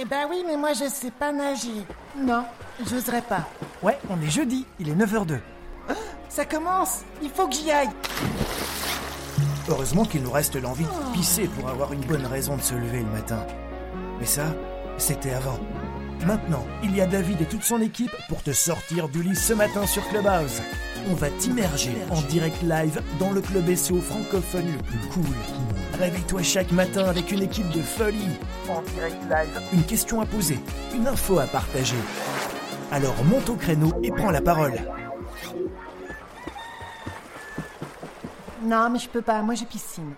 Eh ben oui, mais moi je sais pas nager. Non, j'oserais pas. Ouais, on est jeudi, il est 9h02. Ça commence Il faut que j'y aille Heureusement qu'il nous reste l'envie de pisser pour avoir une bonne raison de se lever le matin. Mais ça, c'était avant. Maintenant, il y a David et toute son équipe pour te sortir du lit ce matin sur Clubhouse. On va t'immerger en direct live dans le club SEO francophone le plus cool. Réveille-toi chaque matin avec une équipe de folie. En direct live. Une question à poser, une info à partager. Alors monte au créneau et prends la parole. Non, mais je peux pas, moi j'ai piscine.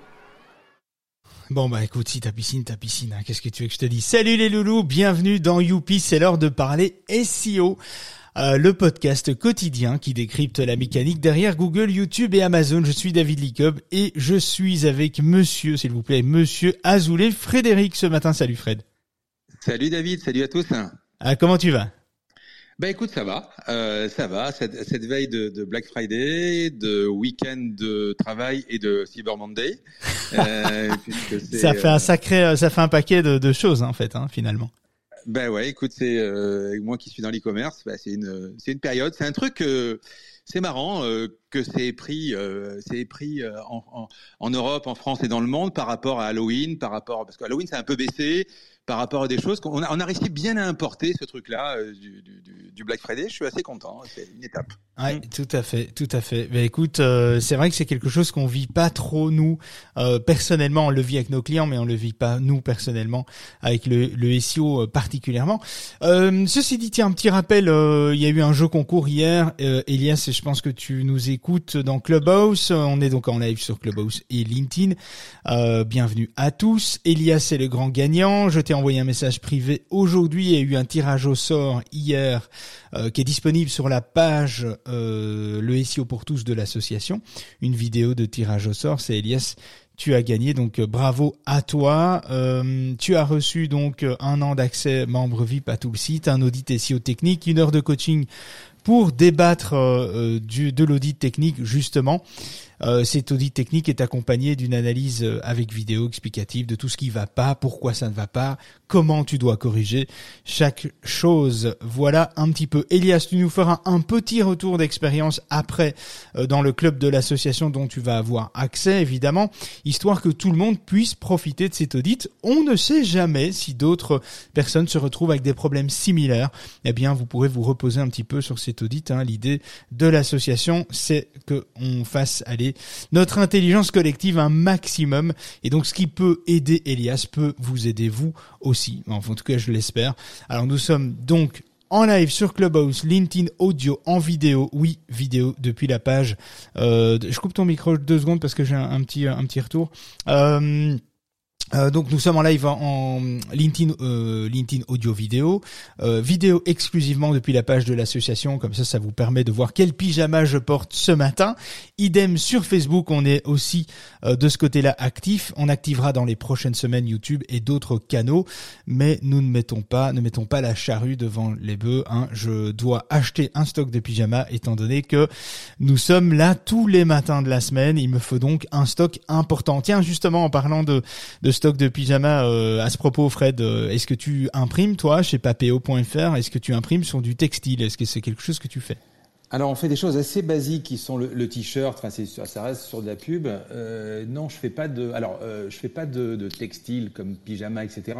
Bon bah écoute, si t'as piscine, t'as piscine, hein. qu'est-ce que tu veux que je te dise? Salut les loulous, bienvenue dans Youpi, c'est l'heure de parler SEO. Euh, le podcast quotidien qui décrypte la mécanique derrière Google, YouTube et Amazon. Je suis David Licob et je suis avec monsieur, s'il vous plaît, monsieur Azoulay Frédéric ce matin. Salut Fred. Salut David, salut à tous. Ah, comment tu vas? Bah écoute, ça va, euh, ça va. Cette, cette veille de, de, Black Friday, de week-end de travail et de Cyber Monday. Euh, ça fait un euh, sacré, ça fait un paquet de, de choses en fait, hein, finalement. Ben ouais, écoute, c'est euh, moi qui suis dans l'e-commerce, bah, c'est une, c'est une période, c'est un truc. c'est marrant que c'est pris, c'est pris en, en, en, Europe, en France et dans le monde par rapport à Halloween, par rapport parce que Halloween c'est un peu baissé par rapport à des choses qu'on a, on a réussi bien à importer ce truc-là euh, du, du, du, Black Friday. Je suis assez content. C'est une étape. Ouais, mm. tout à fait, tout à fait. Mais écoute, euh, c'est vrai que c'est quelque chose qu'on vit pas trop nous euh, personnellement. On le vit avec nos clients, mais on le vit pas nous personnellement avec le, le SEO particulièrement. ceci dit, tiens, un petit rappel. Il y a eu un jeu concours hier. Elias, je pense que tu nous écoutes dans Clubhouse. On est donc en live sur Clubhouse et LinkedIn. bienvenue à tous. Elias est le grand gagnant. Je t'ai envoyé un message privé aujourd'hui. Il y a eu un tirage au sort hier euh, qui est disponible sur la page euh, le SEO pour tous de l'association. Une vidéo de tirage au sort. C'est Elias tu as gagné, donc euh, bravo à toi. Tu as reçu donc un an d'accès membre VIP à tout le site, un audit SEO technique, une heure de coaching pour débattre du, de l'audit technique justement. Euh, cet audit technique est accompagné d'une analyse euh, avec vidéo explicative de tout ce qui va pas, pourquoi ça ne va pas, comment tu dois corriger chaque chose. Voilà un petit peu. Elias, tu nous feras un petit retour d'expérience après euh, dans le club de l'association dont tu vas avoir accès, évidemment, histoire que tout le monde puisse profiter de cet audit. On ne sait jamais si d'autres personnes se retrouvent avec des problèmes similaires. Eh bien, vous pourrez vous reposer un petit peu sur cet audit. Hein. L'idée de l'association, c'est que on fasse aller notre intelligence collective un maximum. Et donc, ce qui peut aider Elias peut vous aider vous aussi. en tout cas, je l'espère. Alors, nous sommes donc en live sur Clubhouse, LinkedIn audio en vidéo, oui vidéo depuis la page. Euh, je coupe ton micro deux secondes parce que j'ai un, petit un petit retour. Euh, euh, donc nous sommes en live en, LinkedIn, euh, LinkedIn audio vidéo, euh, vidéo exclusivement depuis la page de l'association, comme ça ça vous permet de voir quel pyjama je porte ce matin. Idem sur Facebook, on est aussi euh, de ce côté-là actif. On activera dans les prochaines semaines YouTube et d'autres canaux, mais nous ne mettons pas, ne mettons pas la charrue devant les bœufs. Hein. Je dois acheter un stock de pyjama étant donné que nous sommes là tous les matins de la semaine. Il me faut donc un stock important. Tiens, justement en parlant de, de stock de pyjama euh, à ce propos, Fred. Euh, est-ce que tu imprimes toi chez papéo.fr Est-ce que tu imprimes sur du textile? Est-ce que c'est quelque chose que tu fais? Alors on fait des choses assez basiques qui sont le, t-shirt, enfin ça reste sur de la pub. Euh, non, je fais pas de, alors je fais pas de, textile comme pyjama, etc.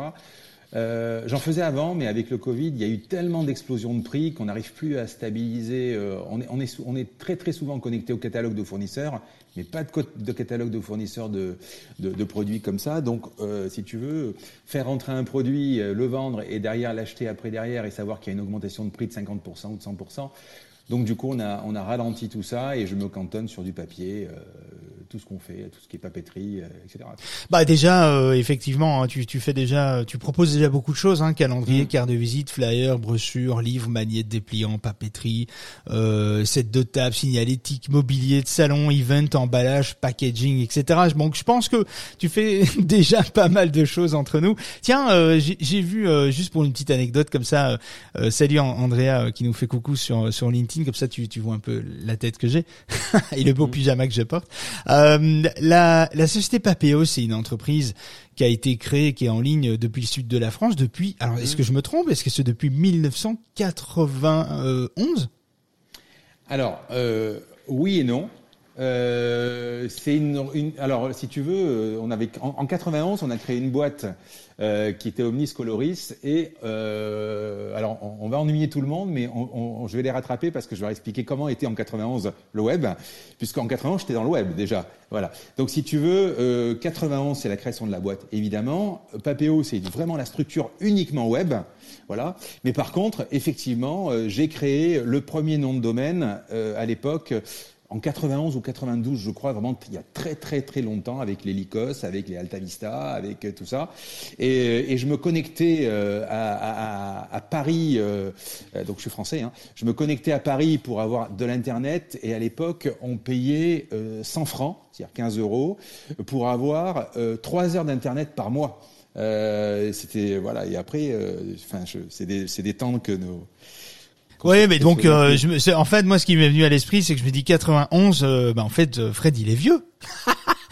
J'en faisais avant, mais avec le Covid, il y a eu tellement d'explosions de prix qu'on n'arrive plus à stabiliser. On, est, on, est, très très souvent connecté au catalogue de fournisseurs, mais pas de, catalogue de fournisseurs de, produits comme ça. Donc, euh, si tu veux, faire entrer un produit, euh, le vendre et derrière l'acheter après derrière et savoir qu'il y a une augmentation de prix de 50% ou de 100%. Donc, du coup, on a, on a ralenti tout ça et je me cantonne sur du papier. Euh, tout ce qu'on fait, tout ce qui est papeterie, euh, etc. Bah déjà, euh, effectivement, hein, tu, tu fais déjà, tu proposes déjà beaucoup de choses, hein, calendrier, mm. carte de visite, flyer, brochure, livre, magnète, dépliant, papeterie, euh, set de table, signalétique, mobilier de salon, event, emballage, packaging, etc. Donc je pense que tu fais déjà pas mal de choses entre nous. Tiens, euh, j'ai vu juste pour une petite anecdote comme ça. salut Andrea qui nous fait coucou sur sur LinkedIn, comme ça tu tu vois un peu la tête que j'ai et le beau mm. pyjama que je porte. Euh, la, la société Papéo, c'est une entreprise qui a été créée, qui est en ligne depuis le sud de la France depuis. Alors, est-ce que je me trompe? Est-ce que c'est depuis 1991 Alors, euh, oui et non. Euh, c'est une, une- alors si tu veux, euh, on avait en, en 91, on a créé une boîte euh, qui était Omnis Coloris et euh, alors on, on va ennuyer tout le monde, mais on, on- je vais les rattraper parce que je vais leur expliquer comment était en 91 le web, puisqu'en 91 j'étais dans le web déjà. Voilà. Donc si tu veux, euh, 91 c'est la création de la boîte évidemment. Papéo c'est vraiment la structure uniquement web. Voilà. Mais par contre, effectivement, euh, j'ai créé le premier nom de domaine euh, à l'époque en 91 ou 92, je crois, vraiment il y a très très très longtemps, avec les Lycos, avec les Altavista, avec euh, tout ça. Et, et je me connectais euh, à, à- à Paris, euh, euh, donc je suis français, hein, je me connectais à Paris pour avoir de l'Internet, et à l'époque, on payait euh, 100 francs, c'est-à-dire 15 euros, pour avoir euh, 3 heures d'Internet par mois. Euh, c'était voilà et après euh, enfin c'est des des temps que nos Oui, mais donc, euh, je me, en fait, moi, ce qui m'est venu à l'esprit, c'est que je me dis 91. euh, bah, en fait, euh, Fred, il est vieux.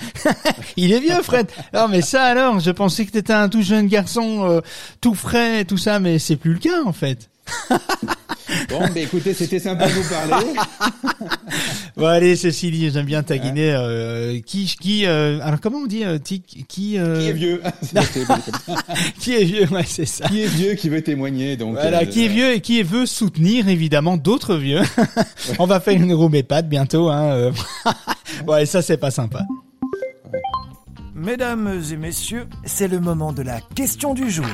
il est vieux, Fred. Non, mais ça alors, je pensais que t'étais un tout jeune garçon, euh, tout frais, tout ça, mais c'est plus le cas, en fait. bon ben écoutez c'était sympa de vous parler Bon, allez, ceci dit, j'aime bien taquiner. Euh, qui, qui, euh, alors comment on dit, euh, qui, qui, euh, qui est vieux qui est vieux, ouais, c'est ça. qui est vieux qui veut témoigner donc Voilà, euh, qui est vieux et qui veut soutenir évidemment d'autres vieux. On va faire une room EHPAD bientôt. Hein. ouais, ça c'est pas sympa. Mesdames et messieurs, c'est le moment de la question du jour.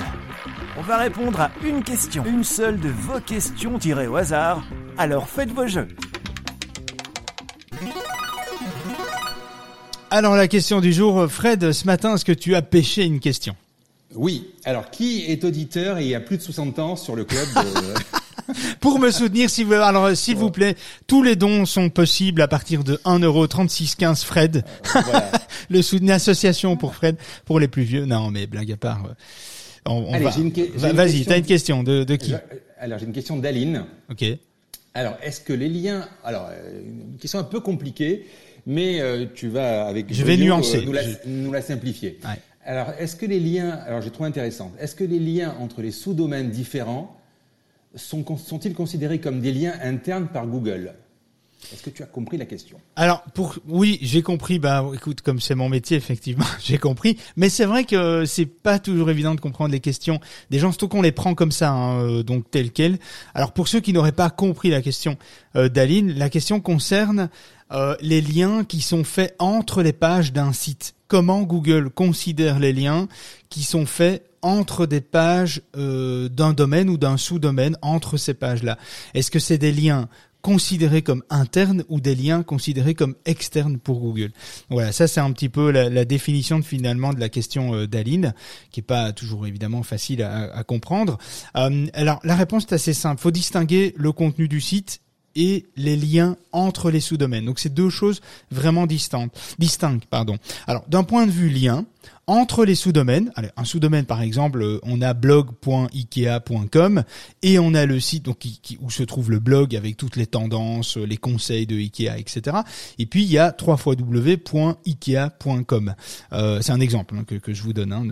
On va répondre à une question, une seule de vos questions tirées au hasard. Alors faites vos jeux. Alors la question du jour, Fred, ce matin, est-ce que tu as pêché une question? Oui alors qui est auditeur et a plus de 60 ans sur le club de... Pour me soutenir, s'il vous, alors euh, s'il vous plaît, tous les dons sont possibles à partir de 1,3615 Fred. voilà. Le soutien association pour Fred, pour les plus vieux. Non, mais blague à part. Euh, On, on Allez, va. j'ai une que- j'ai Va- une Vas-y, question. t'as une question de, de qui alors j'ai une question d'Aline Ok. alors est-ce que les liens alors euh, une question un peu compliquée mais euh, tu vas avec Je vais nuancer. nous, la, Je- nous la simplifier Ouais. alors est-ce que les liens alors j'ai trouvé intéressant est-ce que les liens entre les sous-domaines différents sont sont-ils considérés comme des liens internes par Google? Est-ce que tu as compris la question? Alors oui, j'ai compris. Bah écoute, comme c'est mon métier, effectivement, j'ai compris. Mais c'est vrai que c'est pas toujours évident de comprendre les questions des gens, surtout qu'on les prend comme ça, hein, euh, donc tel quel. Alors pour ceux qui n'auraient pas compris la question euh, d'Aline, la question concerne euh, les liens qui sont faits entre les pages d'un site. Comment Google considère les liens qui sont faits entre des pages d'un domaine ou d'un sous-domaine entre ces pages-là? Est-ce que c'est des liens considérés comme internes ou des liens considérés comme externes pour Google. Voilà, ça c'est un petit peu la, la définition finalement de la question euh, d'Aline, qui est pas toujours évidemment facile à, comprendre. Euh, alors la réponse est assez simple. Faut distinguer le contenu du site et les liens entre les sous-domaines. Donc c'est deux choses vraiment distinctes. Distinctes, pardon. Alors d'un point de vue lien, entre les sous-domaines, un sous-domaine par exemple, euh, on a blog.ikea.com et on a le site donc qui, qui- où se trouve le blog avec toutes les tendances, euh, les conseils de Ikea, etc. Et puis il y a www.ikea.com. Euh, c'est un exemple hein, que, que je vous donne. hein,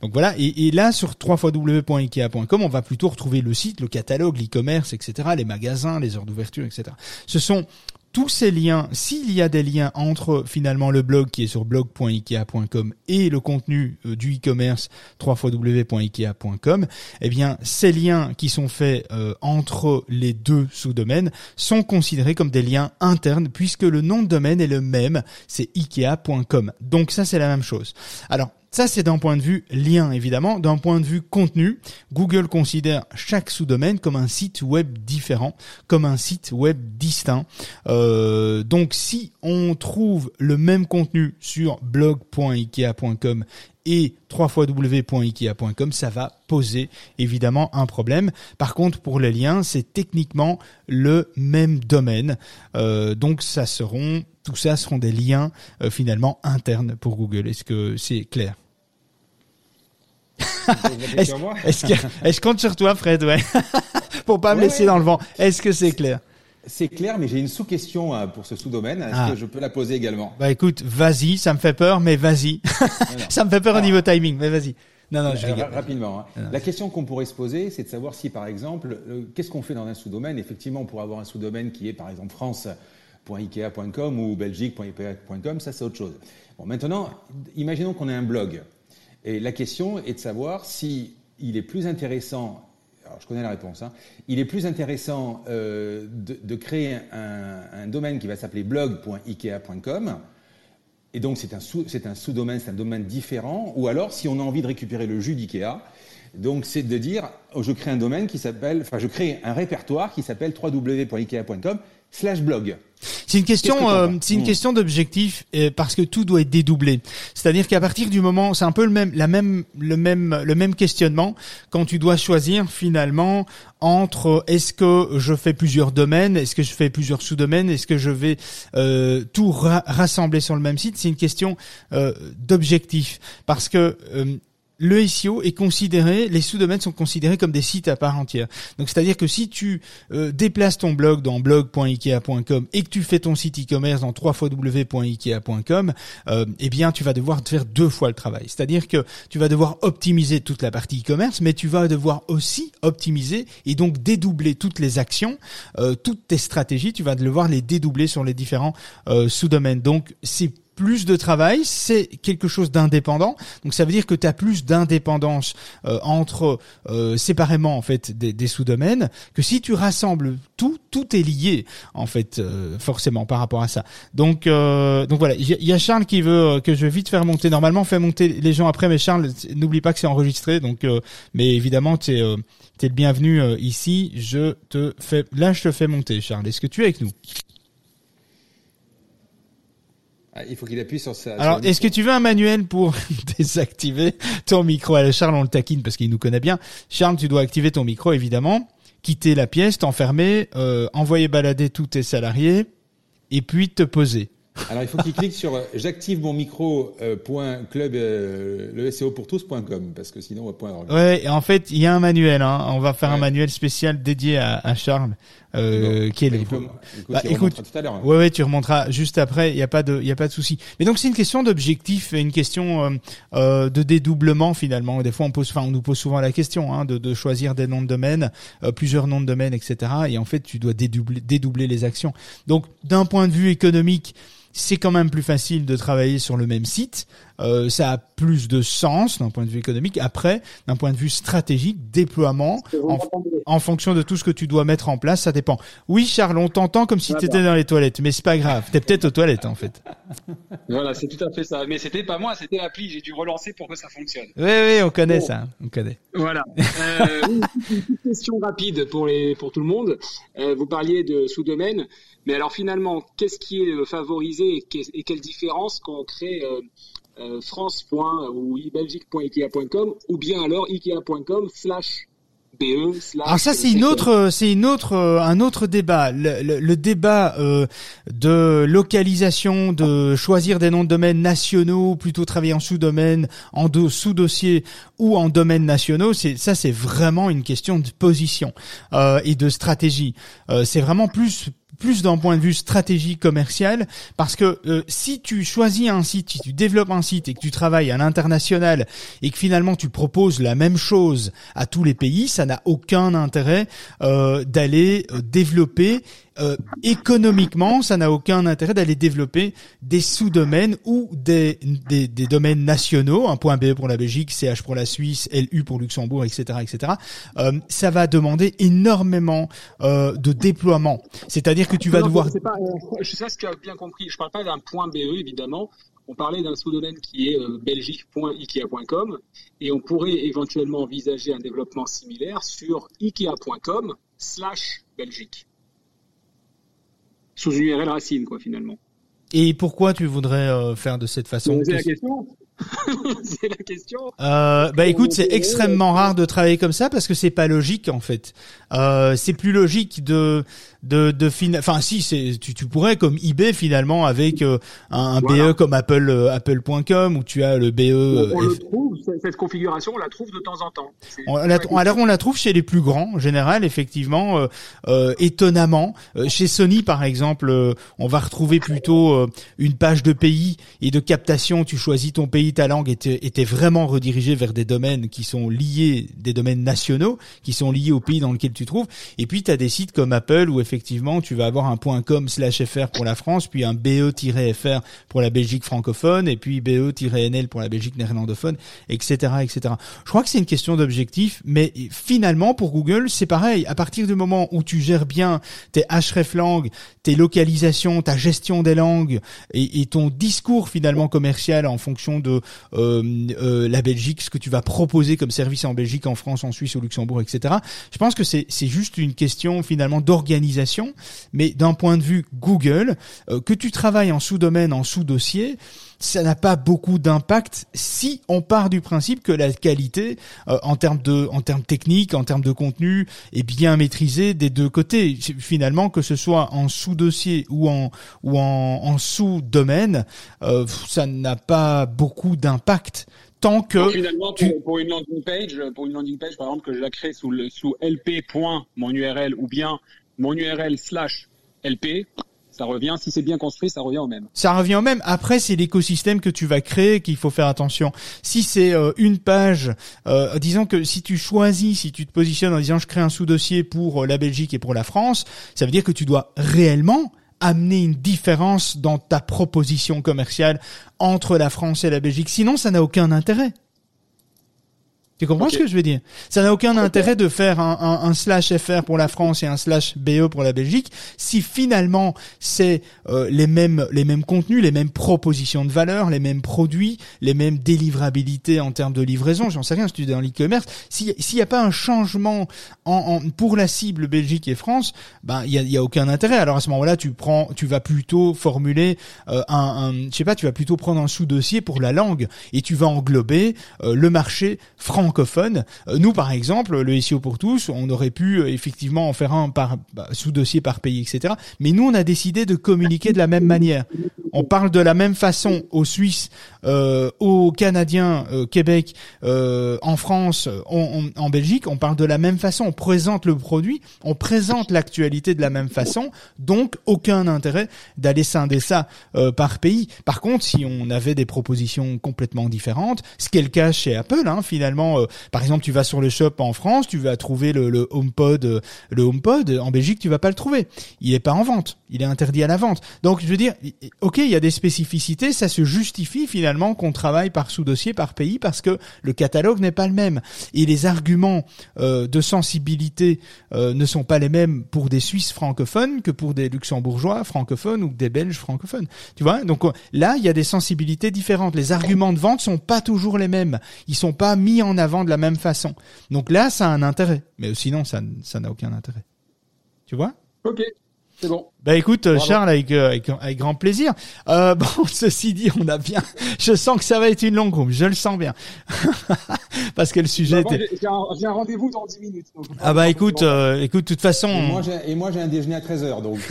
donc voilà. Et, et là sur www.ikea.com, on va plutôt retrouver le site, le catalogue, l'e-commerce, etc. Les magasins, les heures d'ouverture, etc. Ce sont tous ces liens, s'il y a des liens entre finalement le blog qui est sur blog.ikea.com et le contenu euh, du e-commerce www.ikea.com, eh bien ces liens qui sont faits euh, entre les deux sous-domaines sont considérés comme des liens internes puisque le nom de domaine est le même, c'est ikea.com. Donc ça c'est la même chose. Alors ça, c'est d'un point de vue lien, évidemment. D'un point de vue contenu, Google considère chaque sous-domaine comme un site web différent, comme un site web distinct. Euh, donc, si on trouve le même contenu sur blog.ikea.com et www.ikea.com, ça va poser évidemment un problème. Par contre, pour les liens, c'est techniquement le même domaine. Euh, donc, ça seront, tout ça seront des liens euh, finalement internes pour Google. Est-ce que c'est clair? Est-ce que, qu'on compte sur toi, Fred, ouais, pour pas me Ouais, laisser ouais. dans le vent Est-ce que c'est clair? C'est clair, mais j'ai une sous-question euh, pour ce sous-domaine. Est-ce Ah. que je peux la poser également? Bah écoute, vas-y, ça me fait peur, mais vas-y. ça me fait peur au Alors- niveau timing, mais vas-y. Non, non, je Alors, ra- rapidement. hein. La question qu'on pourrait se poser, c'est de savoir si, par exemple, euh, qu'est-ce qu'on fait dans un sous-domaine? Effectivement, on pourrait avoir un sous-domaine qui est, par exemple, france.ikea.com ou belgique.ikea.com, ça c'est autre chose. Bon, maintenant, imaginons qu'on ait un blog. Et la question est de savoir si il est plus intéressant alors je connais la réponse. hein. Il est plus intéressant euh, de, créer un, domaine qui va s'appeler blog.ikea.com. Et donc c'est un sous, c'est un sous-domaine, c'est un domaine différent. Ou alors, si on a envie de récupérer le jus d'IKEA, donc c'est de dire, oh, je crée un domaine qui s'appelle, enfin je crée un répertoire qui s'appelle www.ikea.com slash blog. C'est une question, euh, c'est une Hmm. question d'objectif euh, parce que tout doit être dédoublé. C'est-à-dire qu'à partir du moment, c'est un peu le même, la même, le même, le même questionnement quand tu dois choisir finalement entre est-ce que je fais plusieurs domaines, est-ce que je fais plusieurs sous-domaines, est-ce que je vais euh, tout ra- rassembler sur le même site. C'est une question euh, d'objectif parce que euh, le SEO est considéré, les sous-domaines sont considérés comme des sites à part entière. Donc c'est-à-dire que si tu euh, déplaces ton blog dans blog.ikea.com et que tu fais ton site e-commerce dans www.ikea.com, euh, eh bien tu vas devoir faire deux fois le travail. C'est-à-dire que tu vas devoir optimiser toute la partie e-commerce, mais tu vas devoir aussi optimiser et donc dédoubler toutes les actions, euh, toutes tes stratégies, tu vas devoir les dédoubler sur les différents euh, sous-domaines. Donc c'est plus de travail, c'est quelque chose d'indépendant. Donc ça veut dire que tu as plus d'indépendance euh, entre euh, séparément en fait des, des sous-domaines que si tu rassembles tout, tout est lié en fait euh, forcément par rapport à ça. Donc donc voilà, il y, y a Charles qui veut euh, que je vite faire monter. Normalement, on fait monter les gens après, mais Charles, n'oublie pas que c'est enregistré. Donc euh, mais évidemment, tu es le bienvenu euh, ici. Je te fais, là, je te fais monter, Charles. Est-ce que tu es avec nous? Ah, il faut qu'il appuie sur ça. Alors, est-ce que tu veux un manuel pour désactiver ton micro Alors, Charles, on le taquine parce qu'il nous connaît bien. Charles, tu dois activer ton micro, évidemment, quitter la pièce, t'enfermer, euh, envoyer balader tous tes salariés, et puis te poser. Alors il faut qu'il clique sur euh, j'active mon micro euh, point club euh, le SEO pour tous.com parce que sinon on va pas avoir. Ouais, et en fait, il y a un manuel. Hein. On va faire un manuel spécial dédié à, à Charles, euh, Bon, qui est bah, le. faut- écoute, Bah, écoute, tout à hein. Ouais, ouais, tu remonteras juste après. Il y a pas de, il y a pas de souci. Mais donc c'est une question d'objectif, et une question euh, euh, de dédoublement finalement. Des fois, on pose, enfin, on nous pose souvent la question hein, de, de choisir des noms de domaine, euh, plusieurs noms de domaine, etc. Et en fait, tu dois dédoubler, dédoubler les actions. Donc, d'un point de vue économique, c'est quand même plus facile de travailler sur le même site. Euh, ça a plus de sens d'un point de vue économique. Après, d'un point de vue stratégique, déploiement, en, en fonction de tout ce que tu dois mettre en place, ça dépend. Oui, Charles, on t'entend comme si tu étais dans les toilettes, mais c'est pas grave. T'es peut-être aux toilettes en fait. Voilà, c'est tout à fait ça. Mais c'était pas moi, c'était l'appli. J'ai dû relancer pour que ça fonctionne. Oui, oui, on connaît Bon. ça, on connaît. Voilà. Euh, une petite question rapide pour les pour tout le monde. Euh, vous parliez de sous-domaine, mais alors finalement, qu'est-ce qui est euh, favorisé et, qu'est- et quelle différence quand on crée euh, euh, France. ou belgique.ikea.com ou bien alors ikea.com slash be slash. Alors ça c'est une autre, euh, c'est une autre, euh, un autre débat. Le, le- le débat euh, de localisation, de choisir des noms de domaine nationaux, plutôt travailler en sous-domaine, en do- sous-dossier ou en domaines nationaux. C'est ça, c'est vraiment une question de position euh, et de stratégie. Euh, c'est vraiment plus plus d'un point de vue stratégie commerciale parce que euh, si tu choisis un site, si tu développes un site et que tu travailles à l'international et que finalement tu proposes la même chose à tous les pays, ça n'a aucun intérêt euh, d'aller euh, développer euh, économiquement, ça n'a aucun intérêt d'aller développer des sous-domaines ou des, des, des domaines nationaux, un point BE pour la Belgique, CH pour la Suisse, LU pour Luxembourg, etc., etc. Euh, ça va demander énormément euh, de déploiement. C'est-à-dire que tu vas Non, devoir Pas, euh, je sais ce que tu as bien compris. Je parle pas d'un point BE évidemment. On parlait d'un sous-domaine qui est euh, belgique.ikea.com et on pourrait éventuellement envisager un développement similaire sur ikea.com slash Belgique. Sous une URL racine, quoi, finalement. Et pourquoi tu voudrais euh, faire de cette façon? C'est la question. c'est la question. Euh, bah écoute, c'est extrêmement rare de travailler comme ça parce que c'est pas logique en fait. Euh, c'est plus logique de de de enfin si c'est tu, tu pourrais comme eBay finalement avec un, un BE comme Apple Apple.com où tu as le BE. On, le trouve cette configuration, on la trouve de temps en temps. On alors on la trouve chez les plus grands en général effectivement étonnamment chez Sony par exemple on va retrouver plutôt une page de pays et de captation. Tu choisis ton pays, ta langue était était vraiment redirigé vers des domaines qui sont liés des domaines nationaux qui sont liés au pays dans lequel tu trouves. Et puis tu as des sites comme Apple où effectivement tu vas avoir un .com/fr pour la France, puis un BE-fr pour la Belgique francophone, et puis BE-NL pour la Belgique néerlandophone, etc., etc. Je crois que c'est une question d'objectif, mais finalement pour Google c'est pareil. À partir du moment où tu gères bien tes hreflang, tes localisations, ta gestion des langues et, et ton discours finalement commercial en fonction de euh, euh, la Belgique, ce que tu vas proposer comme service en Belgique, en France, en Suisse, au Luxembourg, etc. Je pense que c'est juste une question finalement d'organisation, mais d'un point de vue Google, euh, que tu travailles en sous-domaine, en sous-dossier, ça n'a pas beaucoup d'impact si on part du principe que la qualité euh, en termes de en termes techniques, en termes de contenu est bien maîtrisée des deux côtés. Finalement, que ce soit en sous-dossier ou en ou en, en sous-domaine, euh, ça n'a pas beaucoup d'impact tant que finalement pour, une landing page, pour une landing page par exemple que je la crée sous le sous lp. mon URL ou bien mon URL slash lp, ça revient, si c'est bien construit, ça revient au même. Ça revient au même. Après, c'est l'écosystème que tu vas créer qu'il faut faire attention. Si c'est euh, une page, euh, disons que si tu choisis, si tu te positionnes en disant je crée un sous-dossier pour euh, la Belgique et pour la France, ça veut dire que tu dois réellement amener une différence dans ta proposition commerciale entre la France et la Belgique. Sinon, ça n'a aucun intérêt. Tu comprends ce que je veux dire? Ça n'a aucun intérêt de faire un, un, un, slash FR pour la France et un slash BE pour la Belgique si finalement c'est euh, les mêmes les mêmes contenus, les mêmes propositions de valeur, les mêmes produits, les mêmes délivrabilités en termes de livraison. J'en sais rien, si tu es dans l'e-commerce. S'il n'y a pas un changement en, en, pour la cible Belgique et France, ben il y a, y a, aucun intérêt. Alors à ce moment-là, tu prends, tu vas plutôt formuler euh, un, un, je sais pas, tu vas plutôt prendre un sous-dossier pour la langue et tu vas englober euh, le marché français francophone. Euh, nous, par exemple, le SEO pour tous, on aurait pu euh, effectivement en faire un par bah, sous dossier par pays, etc. Mais nous, on a décidé de communiquer de la même manière. On parle de la même façon aux Suisses, euh, aux Canadiens, euh, Québec, en France, en Belgique. On parle de la même façon. On présente le produit, on présente l'actualité de la même façon. Donc, aucun intérêt d'aller scinder ça par pays. Par contre, si on avait des propositions complètement différentes, ce qui est le cas chez Apple, hein, finalement, par exemple, tu vas sur le shop en France, tu vas trouver le, HomePod, le HomePod. En Belgique, tu vas pas le trouver. Il est pas en vente. Il est interdit à la vente. Donc, je veux dire, ok, il y a des spécificités, ça se justifie finalement qu'on travaille par sous-dossier, par pays, parce que le catalogue n'est pas le même. Et les arguments euh, de sensibilité euh, ne sont pas les mêmes pour des Suisses francophones que pour des Luxembourgeois francophones ou des Belges francophones. Tu vois? Donc euh, là, il y a des sensibilités différentes. Les arguments de vente sont pas toujours les mêmes. Ils sont pas mis en avant de la même façon. Donc là, ça a un intérêt. Mais sinon, ça n'a aucun intérêt. Tu vois? Ok. C'est bon. Bah écoute euh, Charles avec, euh, avec, avec grand plaisir. Euh, bon ceci dit on a bien. Je sens que ça va être une longue room, je le sens bien parce que le sujet bah, était. J'ai un, un rendez-vous dans 10 minutes. ah bah écoute euh, écoute de toute façon. Et moi j'ai un déjeuner à 13 h donc.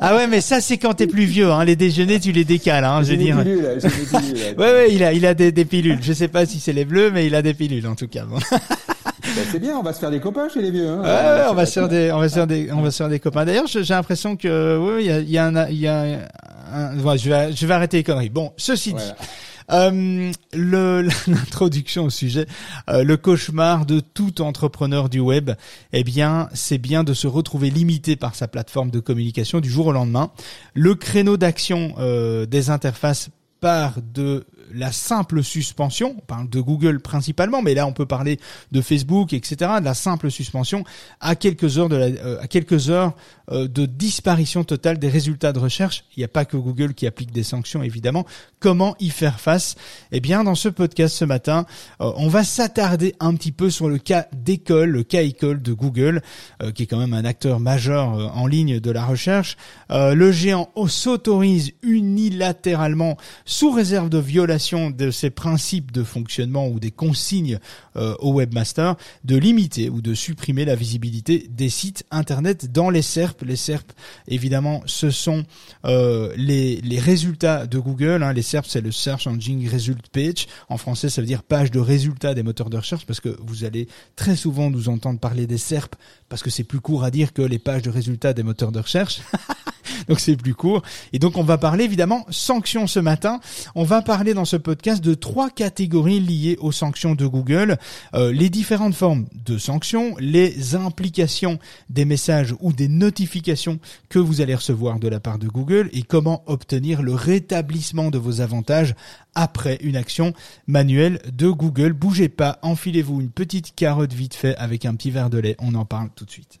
ah ouais mais ça c'est quand t'es plus vieux hein les déjeuners tu les décales hein je veux dire. Pilules, des pilules, ouais ouais il a il a des, des pilules je sais pas si c'est les bleus mais il a des pilules en tout cas. Ben, c'est bien, on va se faire des copains chez les vieux. Hein. Ouais, on va se faire des, on va se faire des, on va se faire des copains. D'ailleurs, j'ai l'impression que, oui, il y a, il y a un, il y a un, je vais, je vais arrêter les conneries. Bon, ceci dit. Euh, l'introduction au sujet, euh, le cauchemar de tout entrepreneur du web, eh bien, c'est bien de se retrouver limité par sa plateforme de communication du jour au lendemain. Le créneau d'action euh, des interfaces part de la simple suspension, on parle de Google principalement, mais là on peut parler de Facebook, etc., de la simple suspension à quelques heures de la, euh, à quelques heures euh, de disparition totale des résultats de recherche. Il n'y a pas que Google qui applique des sanctions, évidemment. Comment y faire face? Eh bien, dans ce podcast ce matin, euh, on va s'attarder un petit peu sur le cas d'école, le cas école de Google, qui est quand même un acteur majeur en ligne de la recherche. le géant s'autorise unilatéralement sous réserve de violation de ces principes de fonctionnement ou des consignes euh, au webmaster, de limiter ou de supprimer la visibilité des sites internet dans les SERP. Les SERP, évidemment, ce sont euh, les, les résultats de Google. Hein. Les SERP, c'est le Search Engine Result Page. En français, ça veut dire page de résultats des moteurs de recherche parce que vous allez très souvent nous entendre parler des SERP parce que c'est plus court à dire que les pages de résultats des moteurs de recherche. donc c'est plus court. Et donc on va parler évidemment sanctions ce matin. On va parler dans ce podcast de trois catégories liées aux sanctions de Google, euh, les différentes formes de sanctions, les implications des messages ou des notifications que vous allez recevoir de la part de Google et comment obtenir le rétablissement de vos avantages après une action manuelle de Google. Bougez pas, enfilez-vous une petite carotte vite fait avec un petit verre de lait. On en parle tout de suite.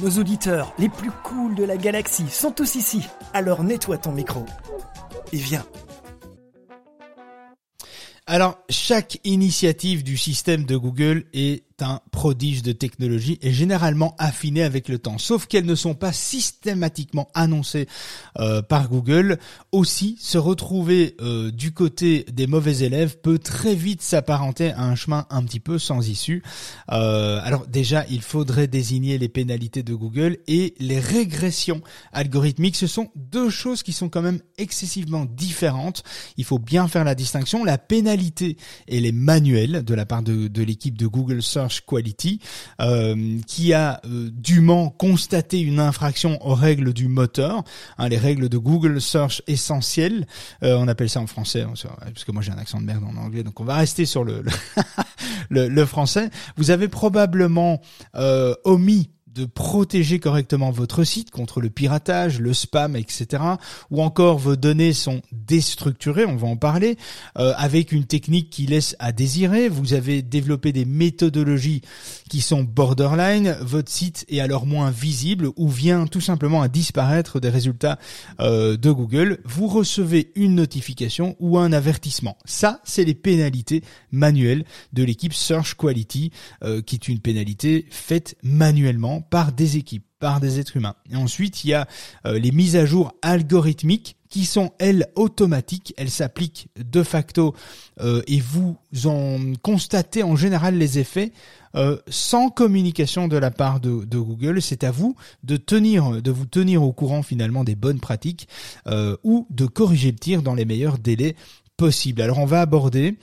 Nos auditeurs les plus cools de la galaxie sont tous ici. Alors nettoie ton micro. Et viens. Alors, chaque initiative du système de Google est un prodige de technologie et généralement affiné avec le temps. Sauf qu'elles ne sont pas systématiquement annoncées euh, par Google. Aussi, se retrouver euh, du côté des mauvais élèves peut très vite s'apparenter à un chemin un petit peu sans issue. Euh, alors déjà, il faudrait désigner les pénalités de Google et les régressions algorithmiques. Ce sont deux choses qui sont quand même excessivement différentes. Il faut bien faire la distinction. La pénalité, elle est manuelle de la part de, de l'équipe de Google Search Quality, euh, qui a euh, dûment constaté une infraction aux règles du moteur, hein, les règles de Google Search essentielles. Euh, on appelle ça en français, hein, parce que moi j'ai un accent de merde en anglais, donc on va rester sur le, le, le français. Vous avez probablement omis de protéger correctement votre site contre le piratage, le spam, etc. Ou encore vos données sont déstructurées, on va en parler, euh, avec une technique qui laisse à désirer. Vous avez développé des méthodologies qui sont borderline. Votre site est alors moins visible ou vient tout simplement à disparaître des résultats euh, de Google. Vous recevez une notification ou un avertissement. Ça, c'est les pénalités manuelles de l'équipe Search Quality, euh, qui est une pénalité faite manuellement par des équipes, par des êtres humains. Ensuite, il y a euh, les mises à jour algorithmiques qui sont elles automatiques, elles s'appliquent de facto euh, et vous en constatez en général les effets euh, sans communication de la part de, Google. C'est à vous de tenir, de vous tenir au courant finalement des bonnes pratiques ou de corriger le tir dans les meilleurs délais possibles. Alors on va aborder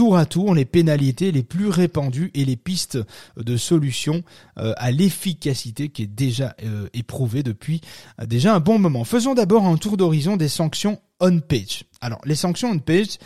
tour à tour les pénalités les plus répandues et les pistes de solutions euh, à l'efficacité qui est déjà euh, éprouvée depuis euh, déjà un bon moment. Faisons d'abord un tour d'horizon des sanctions on-page. Alors les sanctions on-page,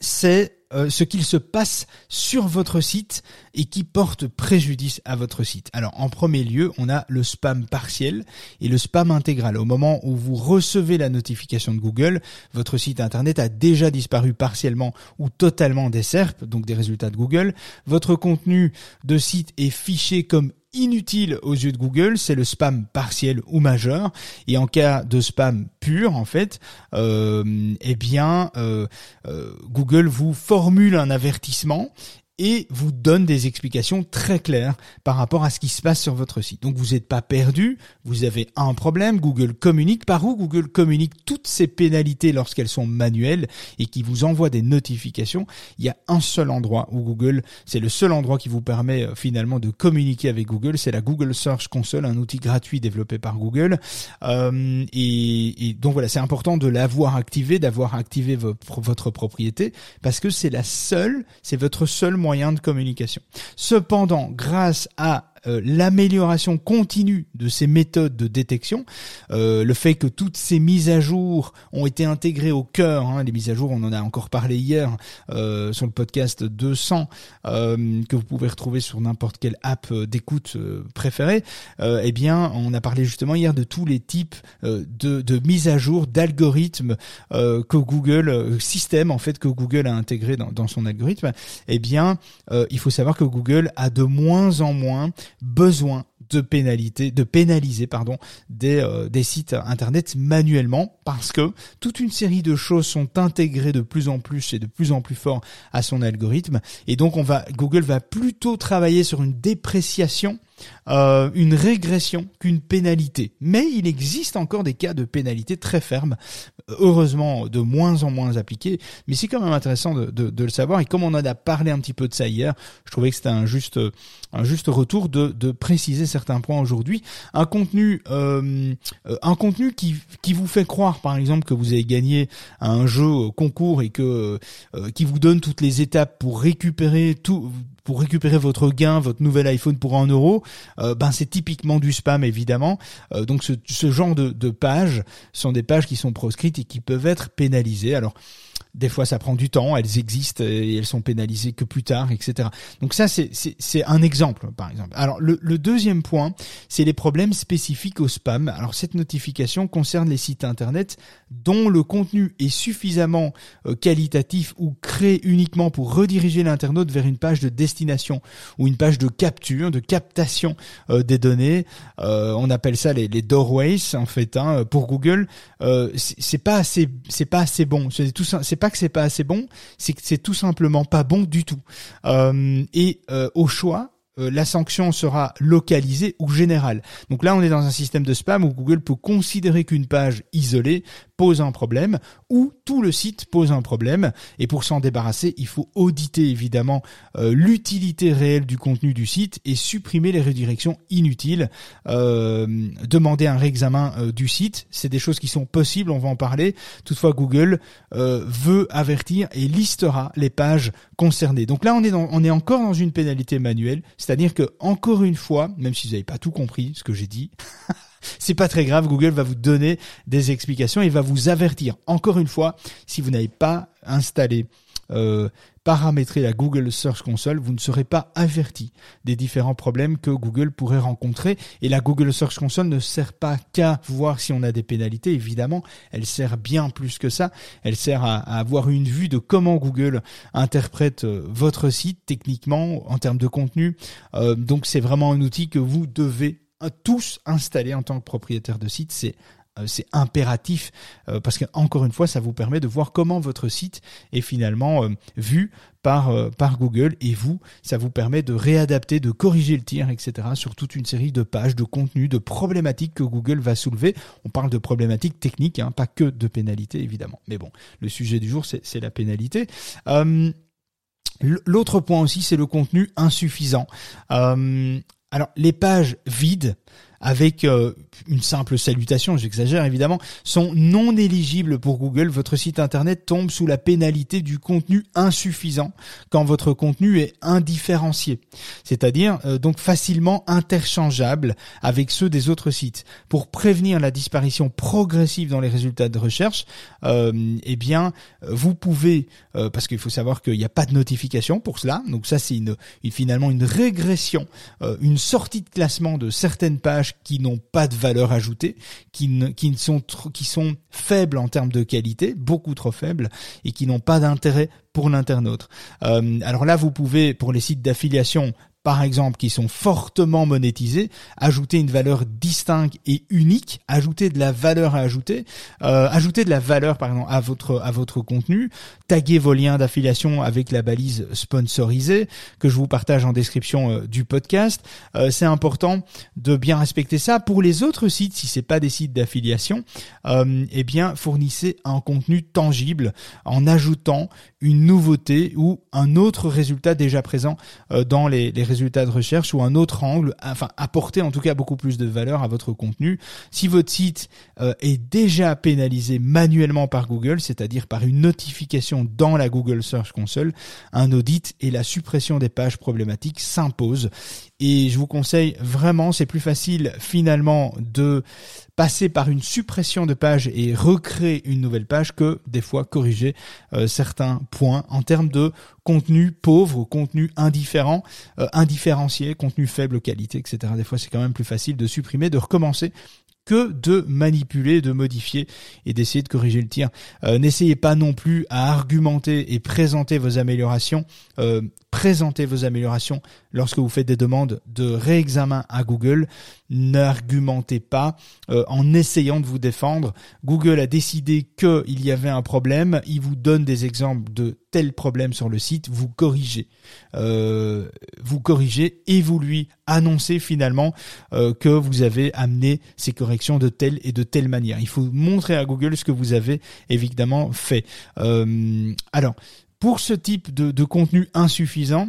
c'est euh, ce qu'il se passe sur votre site et qui porte préjudice à votre site. Alors en premier lieu, on a le spam partiel et le spam intégral. Au moment où vous recevez la notification de Google, votre site internet a déjà disparu partiellement ou totalement des SERP, donc des résultats de Google. Votre contenu de site est fiché comme inutile aux yeux de Google, c'est le spam partiel ou majeur. Et en cas de spam pur, en fait, euh, eh bien, euh, euh, Google vous formule un avertissement et vous donne des explications très claires par rapport à ce qui se passe sur votre site. Donc vous n'êtes pas perdu, vous avez un problème, Google communique. Par où Google communique toutes ces pénalités lorsqu'elles sont manuelles et qui vous envoie des notifications? Il y a un seul endroit où Google, c'est le seul endroit qui vous permet euh, finalement de communiquer avec Google, c'est la Google Search Console, un outil gratuit développé par Google. Euh, et, et, donc voilà, c'est important de l'avoir activé, d'avoir activé votre, votre propriété, parce que c'est la seule, c'est votre seul moyen de communication. Cependant, grâce à euh, l'amélioration continue de ces méthodes de détection, euh, le fait que toutes ces mises à jour ont été intégrées au cœur, hein, les mises à jour, on en a encore parlé hier euh, sur le podcast 200 que vous pouvez retrouver sur n'importe quelle app d'écoute préférée, eh bien, on a parlé justement hier de tous les types de, de mises à jour d'algorithmes que Google, système en fait que Google a intégré dans, dans son algorithme. Eh bien, il faut savoir que Google a de moins en moins besoin de pénalité, de pénaliser pardon des, euh, des sites internet manuellement parce que toute une série de choses sont intégrées de plus en plus et de plus en plus fort à son algorithme. Et donc on va Google va plutôt travailler sur une dépréciation euh, une régression qu'une pénalité. Mais il existe encore des cas de pénalité très fermes, heureusement de moins en moins appliqués, mais c'est quand même intéressant de, de, de, le savoir. Et comme on en a parlé un petit peu de ça hier, je trouvais que c'était un juste, un juste retour de, de préciser certains points aujourd'hui. Un contenu, euh, un contenu qui, qui vous fait croire, par exemple, que vous avez gagné un jeu concours et que euh, qui vous donne toutes les étapes pour récupérer tout pour récupérer votre gain, votre nouvel iPhone pour un euro, euh, ben c'est typiquement du spam évidemment. Euh, donc ce, genre de, de, pages sont des pages qui sont proscrites et qui peuvent être pénalisées. Alors des fois, ça prend du temps, elles existent et elles sont pénalisées que plus tard, etc. Donc ça, c'est un exemple, par exemple. Alors le, le deuxième point, c'est les problèmes spécifiques au spam. Alors cette notification concerne les sites internet dont le contenu est suffisamment euh, qualitatif ou créé uniquement pour rediriger l'internaute vers une page de destination ou une page de capture, de captation euh, des données. Euh, on appelle ça les, les doorways en fait. Hein, pour Google, c'est pas assez, c'est pas assez bon. C'est tout. C'est pas que c'est pas assez bon, c'est que c'est tout simplement pas bon du tout. Euh, et euh, au choix, euh, la sanction sera localisée ou générale. Donc là, on est dans un système de spam où Google peut considérer qu'une page isolée pose un problème ou tout le site pose un problème. Et pour s'en débarrasser, il faut auditer évidemment euh, l'utilité réelle du contenu du site et supprimer les redirections inutiles. Euh, demander un réexamen euh, du site, c'est des choses qui sont possibles, on va en parler. Toutefois, Google veut avertir et listera les pages concernées. Donc là, on est, on est encore dans une pénalité manuelle, c'est-à-dire que encore une fois, même si vous n'avez pas tout compris ce que j'ai dit. C'est pas très grave, Google va vous donner des explications et va vous avertir. Encore une fois, si vous n'avez pas installé euh, paramétrer la Google Search Console, vous ne serez pas averti des différents problèmes que Google pourrait rencontrer. Et la Google Search Console ne sert pas qu'à voir si on a des pénalités, évidemment, elle sert bien plus que ça. Elle sert à, avoir une vue de comment Google interprète euh, votre site techniquement en termes de contenu. Euh, donc c'est vraiment un outil que vous devez tous installer en tant que propriétaire de site. C'est euh, c'est impératif euh, parce que encore une fois ça vous permet de voir comment votre site est finalement euh, vu par par Google. Et vous ça vous permet de réadapter de corriger le tir etc sur toute une série de pages de contenus de problématiques que Google va soulever. On parle de problématiques techniques hein, pas que de pénalités évidemment. Mais bon le sujet du jour c'est la pénalité. L'autre point aussi, c'est le contenu insuffisant. Alors les pages vides avec euh, une simple salutation, j'exagère évidemment, sont non éligibles pour Google. Votre site internet tombe sous la pénalité du contenu insuffisant quand votre contenu est indifférencié, c'est-à-dire euh, donc facilement interchangeable avec ceux des autres sites. Pour prévenir la disparition progressive dans les résultats de recherche, euh, eh bien vous pouvez, euh, parce qu'il faut savoir qu'il n'y a pas de notification pour cela, donc ça c'est une, une, finalement une régression, une sortie de classement de certaines pages qui n'ont pas de valeur ajoutée, qui, sont faibles en termes de qualité, beaucoup trop faibles, et qui n'ont pas d'intérêt pour l'internaute. Euh, alors là, vous pouvez, pour les sites d'affiliation, par exemple, qui sont fortement monétisés, ajouter une valeur distincte et unique, ajouter de la valeur à ajouter, euh, de la valeur par à votre à votre contenu, taguer vos liens d'affiliation avec la balise sponsorisée que je vous partage en description euh, du podcast. Euh, c'est important de bien respecter ça. Pour les autres sites, si c'est pas des sites d'affiliation, eh bien fournissez un contenu tangible en ajoutant une nouveauté ou un autre résultat déjà présent euh, dans les, les, résultats de recherche ou un autre angle, enfin apporter en tout cas beaucoup plus de valeur à votre contenu. Si votre site euh, est déjà pénalisé manuellement par Google, c'est-à-dire par une notification dans la Google Search Console, un audit et la suppression des pages problématiques s'imposent. Et je vous conseille vraiment, c'est plus facile finalement de passer par une suppression de page et recréer une nouvelle page que des fois corriger euh, certains points en termes de contenu pauvre, contenu indifférent, euh, indifférencié, contenu faible qualité, etc. Des fois, c'est quand même plus facile de supprimer, de recommencer que de manipuler, de modifier et d'essayer de corriger le tir. Euh, n'essayez pas non plus à argumenter et présenter vos améliorations, euh, présenter vos améliorations lorsque vous faites des demandes de réexamen à Google. N'argumentez pas euh, en essayant de vous défendre. Google a décidé qu'il y avait un problème, il vous donne des exemples de tel problème sur le site, vous corrigez. vous corrigez et vous lui annoncez finalement que vous avez amené ces corrections de telle et de telle manière. Il faut montrer à Google ce que vous avez évidemment fait. Euh, alors, pour ce type de, contenu insuffisant,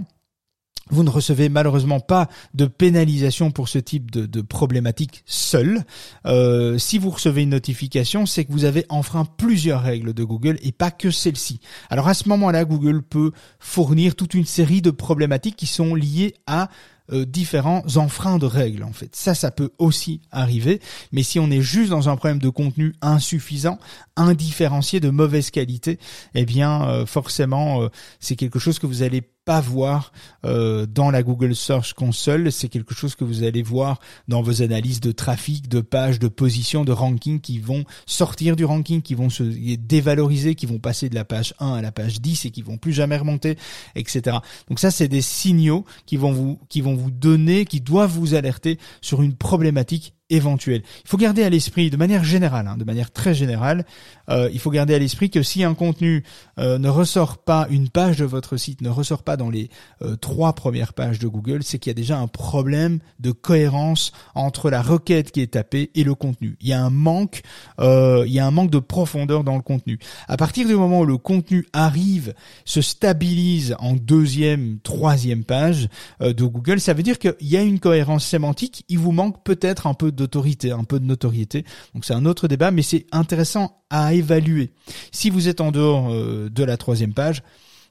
vous ne recevez malheureusement pas de pénalisation pour ce type de, problématique seul. Euh, si vous recevez une notification, c'est que vous avez enfreint plusieurs règles de Google et pas que celle-ci. Alors à ce moment-là, Google peut fournir toute une série de problématiques qui sont liées à euh, différents enfreins de règles en fait. Ça, ça peut aussi arriver, mais si on est juste dans un problème de contenu insuffisant, indifférencié, de mauvaise qualité, eh bien euh, forcément, euh, c'est quelque chose que vous allez pas voir euh, dans la Google Search Console. C'est quelque chose que vous allez voir dans vos analyses de trafic, de pages, de position, de ranking qui vont sortir du ranking, qui vont se dévaloriser, qui vont passer de la page 1 à la page 10 et qui vont plus jamais remonter, etc. Donc ça, c'est des signaux qui vont vous donner, qui doivent vous alerter sur une problématique Il faut garder à l'esprit, de manière générale, hein, de manière très générale, euh, il faut garder à l'esprit que si un contenu euh, ne ressort pas, une page de votre site ne ressort pas dans les euh, trois premières pages de Google, c'est qu'il y a déjà un problème de cohérence entre la requête qui est tapée et le contenu. Il y a un manque, il y a un manque de profondeur dans le contenu. À partir du moment où le contenu arrive, se stabilise en deuxième, troisième page de Google, ça veut dire qu'il y a une cohérence sémantique. Il vous manque peut-être un peu d'autorité, un peu de notoriété. Donc c'est un autre débat, mais c'est intéressant à évaluer. Si vous êtes en dehors euh, de la troisième page,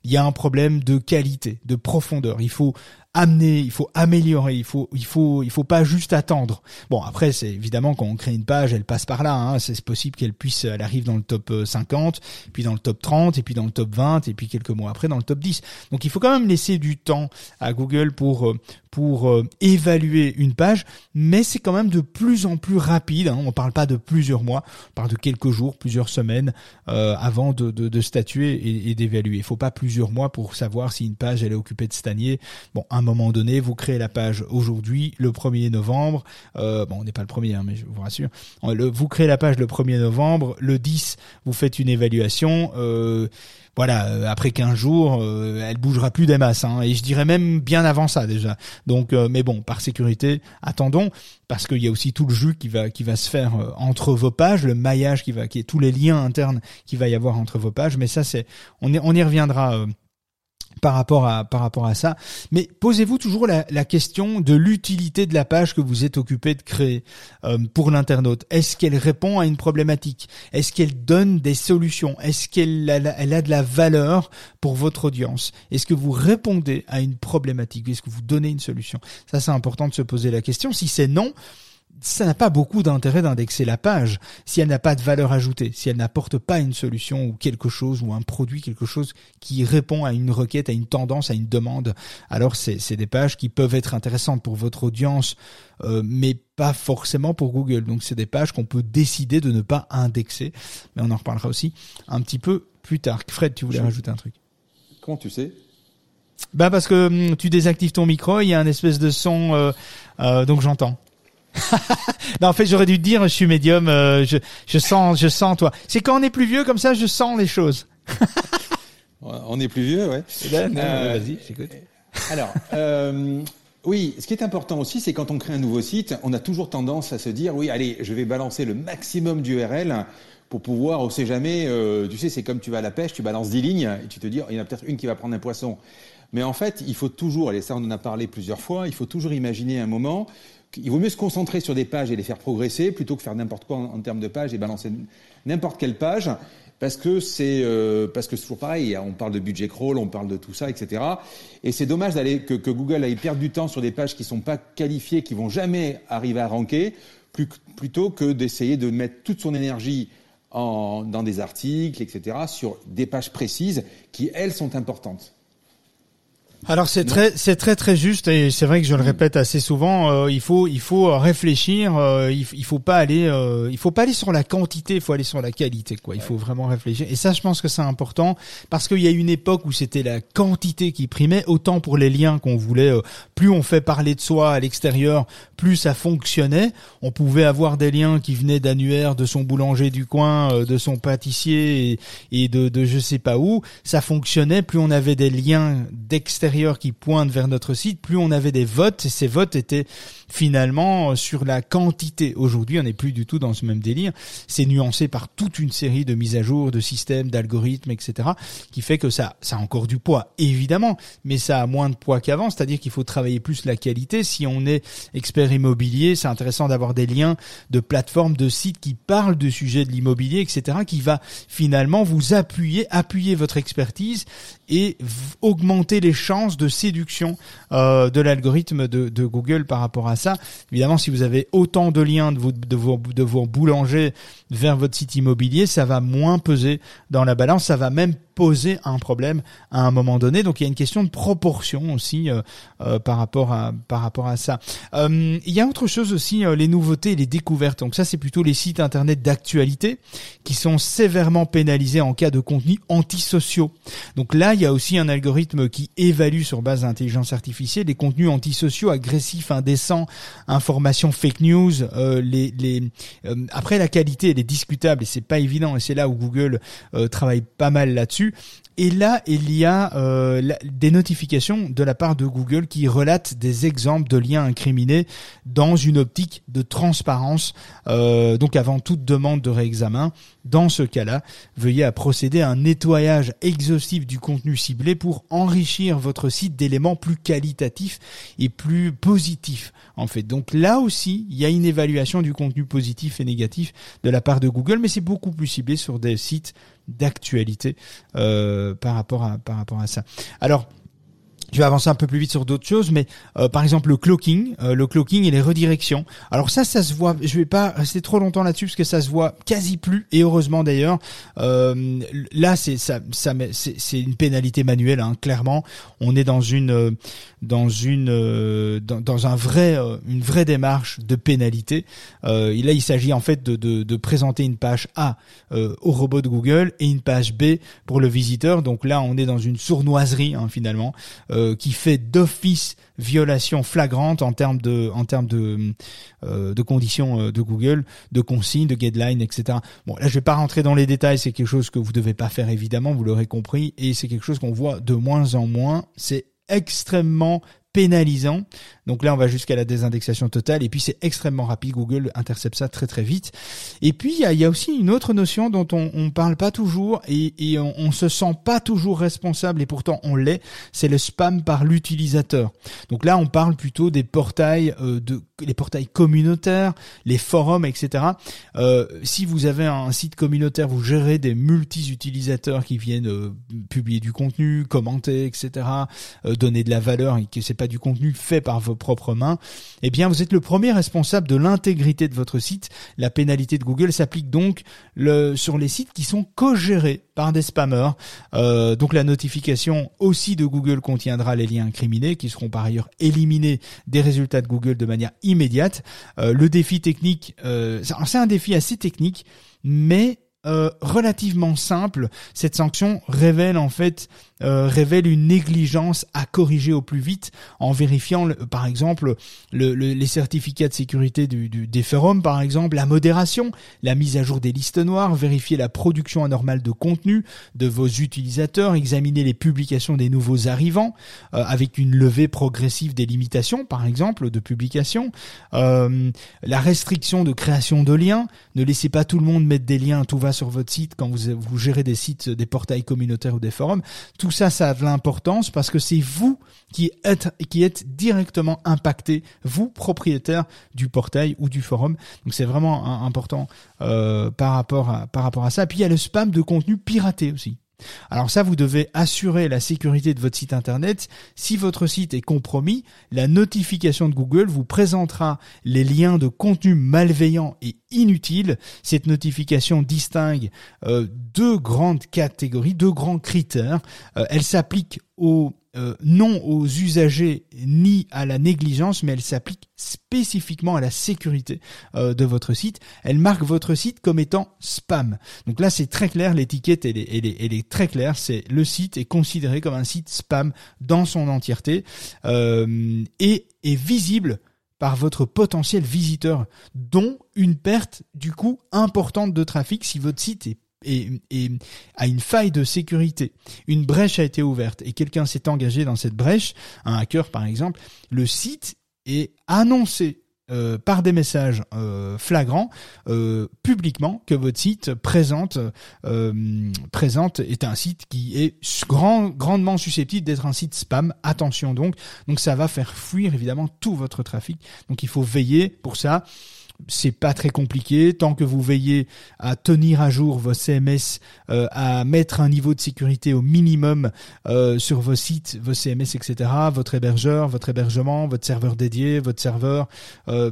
il y a un problème de qualité, de profondeur. Il faut amener, il faut améliorer, il faut, il faut, il faut pas juste attendre. Bon, après, c'est évidemment quand on crée une page, elle passe par là. Hein. C'est possible qu'elle puisse, elle arrive dans le top 50, euh, puis dans le top 30, et puis dans le top 20, et puis quelques mois après dans le top 10. Donc, il faut quand même laisser du temps à Google pour euh, pour euh, évaluer une page, mais c'est quand même de plus en plus rapide. Hein. On parle pas de plusieurs mois, on parle de quelques jours, plusieurs semaines avant de, de, de statuer et, d'évaluer. Il faut pas plusieurs mois pour savoir si une page elle est occupée de stanier. Bon, moment donné, vous créez la page aujourd'hui, le 1er novembre. Euh, bon, on n'est pas le premier, hein, mais je vous rassure. vous créez la page le 1er novembre. Le 10, vous faites une évaluation. Euh, voilà, euh, après 15 jours, elle bougera plus des masses. Hein, et je dirais même bien avant ça déjà. Donc, mais bon, par sécurité, attendons, parce qu'il y a aussi tout le jus qui va qui va se faire entre vos pages, le maillage qui va, qui est tous les liens internes qu'il va y avoir entre vos pages. Mais ça, c'est, on, on y reviendra par rapport à par rapport à ça. Mais posez-vous toujours la, question de l'utilité de la page que vous êtes occupé de créer euh, pour l'internaute. Est-ce qu'elle répond à une problématique? Est-ce qu'elle donne des solutions? Est-ce qu'elle a, elle a de la valeur pour votre audience? Est-ce que vous répondez à une problématique? Est-ce que vous donnez une solution? Ça, c'est important de se poser la question. Si c'est non, ça n'a pas beaucoup d'intérêt d'indexer la page si elle n'a pas de valeur ajoutée, si elle n'apporte pas une solution ou quelque chose ou un produit, quelque chose qui répond à une requête, à une tendance, à une demande. Alors c'est des pages qui peuvent être intéressantes pour votre audience, euh, mais pas forcément pour Google. Donc c'est des pages qu'on peut décider de ne pas indexer, mais on en reparlera aussi un petit peu plus tard. Fred, tu voulais rajouter un truc? Comment tu sais? Bah parce que hum, tu désactives ton micro, il y a un espèce de son, euh, euh, donc j'entends. Non, en fait, j'aurais dû te dire, je suis médium, euh, je, je sens, je sens toi. C'est quand on est plus vieux comme ça, je sens les choses. on est plus vieux, ouais. Eh ben, euh, vas-y, j'écoute. Alors, euh, Oui, ce qui est important aussi, c'est quand on crée un nouveau site, on a toujours tendance à se dire, oui, allez, je vais balancer le maximum d'URL pour pouvoir, on sait jamais, euh, tu sais, c'est comme tu vas à la pêche, tu balances 10 lignes et tu te dis, il y en a peut-être une qui va prendre un poisson. Mais en fait, il faut toujours, et ça on en a parlé plusieurs fois, il faut toujours imaginer un moment, il vaut mieux se concentrer sur des pages et les faire progresser plutôt que faire n'importe quoi en, termes de pages et balancer n'importe quelle page parce que c'est euh, parce toujours pareil. On parle de budget crawl, on parle de tout ça, etc. Et c'est dommage d'aller que, Google aille perdre du temps sur des pages qui sont pas qualifiées, qui vont jamais arriver à ranker, plutôt que d'essayer de mettre toute son énergie dans des articles, etc. sur des pages précises qui elles sont importantes. Alors c'est très c'est très très juste et c'est vrai que je le répète assez souvent. Euh, il faut il faut réfléchir. Euh, il, il, faut pas aller euh, il faut pas aller sur la quantité. Il faut aller sur la qualité quoi. Il faut vraiment réfléchir. Et ça je pense que c'est important parce qu'il y a une époque où c'était la quantité qui primait autant pour les liens qu'on voulait. Euh, plus on fait parler de soi à l'extérieur, plus ça fonctionnait. On pouvait avoir des liens qui venaient d'annuaire, de son boulanger du coin, euh, de son pâtissier et, et de de je sais pas où. Ça fonctionnait. Plus on avait des liens d'extérieur qui pointent vers notre site, plus on avait des votes, et ces votes étaient finalement sur la quantité. Aujourd'hui, on n'est plus du tout dans ce même délire. C'est nuancé par toute une série de mises à jour, de systèmes, d'algorithmes, etc., qui fait que ça, ça a encore du poids, évidemment, mais ça a moins de poids qu'avant, c'est-à-dire qu'il faut travailler plus la qualité. Si on est expert immobilier, c'est intéressant d'avoir des liens de plateformes, de sites qui parlent du sujet de l'immobilier, etc., qui va finalement vous appuyer, appuyer votre expertise et augmenter les chances de séduction euh, de l'algorithme de, Google par rapport à ça. Évidemment, si vous avez autant de liens de, vos, de, de vos boulangers vers votre site immobilier, ça va moins peser dans la balance, ça va même poser un problème à un moment donné. Donc il y a une question de proportion aussi euh, euh, par rapport à par rapport à ça. Euh, il y a autre chose aussi, les nouveautés et les découvertes. Donc ça c'est plutôt les sites internet d'actualité qui sont sévèrement pénalisés en cas de contenu antisociaux. Donc là il y a aussi un algorithme qui évalue sur base d'intelligence artificielle les contenus antisociaux, agressifs, indécents, informations fake news. après la qualité elle est discutable et c'est pas évident et c'est là où Google travaille pas mal là-dessus. Et là, il y a euh, des notifications de la part de Google qui relatent des exemples de liens incriminés dans une optique de transparence. Euh, donc avant toute demande de réexamen, dans ce cas-là, veuillez à procéder à un nettoyage exhaustif du contenu ciblé pour enrichir votre site d'éléments plus qualitatifs et plus positifs. En fait, donc là aussi, il y a une évaluation du contenu positif et négatif de la part de Google, mais c'est beaucoup plus ciblé sur des sites d'actualité euh, par rapport à par rapport à ça. Alors je vais avancer un peu plus vite sur d'autres choses, mais euh, par exemple le cloaking, euh, le cloaking et les redirections. Alors ça, ça se voit. Je vais pas rester trop longtemps là-dessus parce que ça se voit quasi plus et heureusement d'ailleurs. Euh, là, c'est ça, ça c'est une pénalité manuelle, hein, clairement. On est dans une euh, dans une euh, dans, dans, un vrai une vraie démarche de pénalité. Euh, là, il s'agit en fait de, de, de, présenter une page A au robot de Google et une page B pour le visiteur. Donc là, on est dans une sournoiserie hein, finalement. Euh, qui fait d'office violation flagrante en termes de en termes de euh, de conditions euh, de Google, de consignes, de guidelines, etc. Bon, là je vais pas rentrer dans les détails, c'est quelque chose que vous devez pas faire évidemment, vous l'aurez compris, et c'est quelque chose qu'on voit de moins en moins. C'est extrêmement pénalisant. Donc là, on va jusqu'à la désindexation totale. Et puis, c'est extrêmement rapide. Google intercepte ça très très vite. Et puis, il y a, aussi une autre notion dont on, on parle pas toujours et, et on, on, se sent pas toujours responsable. Et pourtant, on l'est. C'est le spam par l'utilisateur. Donc là, on parle plutôt des portails euh, de les portails communautaires, les forums, etc. Euh, si vous avez un site communautaire, vous gérez des multi-utilisateurs qui viennent euh, publier du contenu, commenter, etc., euh, donner de la valeur et que c'est pas du contenu fait par vos propres mains, eh bien vous êtes le premier responsable de l'intégrité de votre site. La pénalité de Google s'applique donc le, sur les sites qui sont co-gérés par des spammers. Euh, donc la notification aussi de Google contiendra les liens incriminés qui seront par ailleurs éliminés des résultats de Google de manière immédiate. Euh, le défi technique, euh, c'est un défi assez technique, mais euh, relativement simple. Cette sanction révèle en fait euh, révèle une négligence à corriger au plus vite en vérifiant, par exemple, le, les certificats de sécurité du, du, des forums, par exemple, la modération, la mise à jour des listes noires, vérifier la production anormale de contenu de vos utilisateurs, examiner les publications des nouveaux arrivants euh, avec une levée progressive des limitations, par exemple, de publication, euh, la restriction de création de liens, ne laissez pas tout le monde mettre des liens, tout va sur votre site quand vous, gérez des sites, des portails communautaires ou des forums. Tout tout ça, ça a de l'importance parce que c'est vous qui êtes, qui êtes directement impacté, vous, propriétaire du portail ou du forum. Donc c'est vraiment important euh, par, rapport à, par rapport à ça. Et puis il y a le spam de contenu piraté aussi. Alors ça, vous devez assurer la sécurité de votre site internet. Si votre site est compromis, la notification de Google vous présentera les liens de contenu malveillant et inutile. Cette notification distingue euh, deux grandes catégories, deux grands critères. Euh, elle s'applique aux euh, non aux usagers ni à la négligence, mais elle s'applique spécifiquement à la sécurité euh, de votre site. Elle marque votre site comme étant spam. Donc là, c'est très clair, l'étiquette, elle est, très claire. C'est le site est considéré comme un site spam dans son entièreté euh, et est visible par votre potentiel visiteur, dont une perte du coup importante de trafic si votre site est et, et, à une faille de sécurité, une brèche a été ouverte et quelqu'un s'est engagé dans cette brèche, un hacker par exemple, le site est annoncé euh, par des messages euh, flagrants euh, publiquement que votre site présente présente est un site qui est grand, grandement susceptible d'être un site spam. Attention donc, donc ça va faire fuir évidemment tout votre trafic. Donc il faut veiller pour ça c'est pas très compliqué tant que vous veillez à tenir à jour vos CMS, euh, à mettre un niveau de sécurité au minimum euh, sur vos sites, vos CMS, etc. Votre hébergeur, votre hébergement, votre serveur dédié, votre serveur. Euh,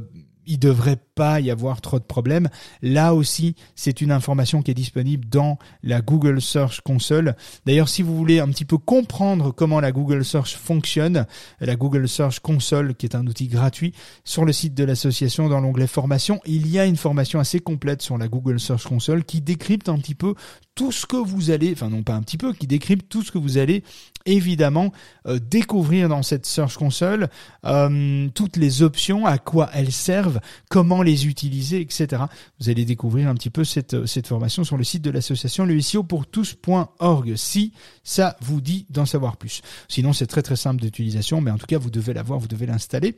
il devrait pas y avoir trop de problèmes. Là aussi, c'est une information qui est disponible dans la Google Search Console. D'ailleurs, si vous voulez un petit peu comprendre comment la Google Search fonctionne, la Google Search Console, qui est un outil gratuit, sur le site de l'association, dans l'onglet formation, il y a une formation assez complète sur la Google Search Console qui décrypte un petit peu tout ce que vous allez, enfin non pas un petit peu, qui décrypte tout ce que vous allez évidemment euh, découvrir dans cette Search Console, euh, toutes les options, à quoi elles servent, comment les utiliser, etc. Vous allez découvrir un petit peu cette, euh, cette formation sur le site de l'association le SEO pour tous.org si ça vous dit d'en savoir plus. Sinon c'est très très simple d'utilisation, mais en tout cas vous devez l'avoir, vous devez l'installer.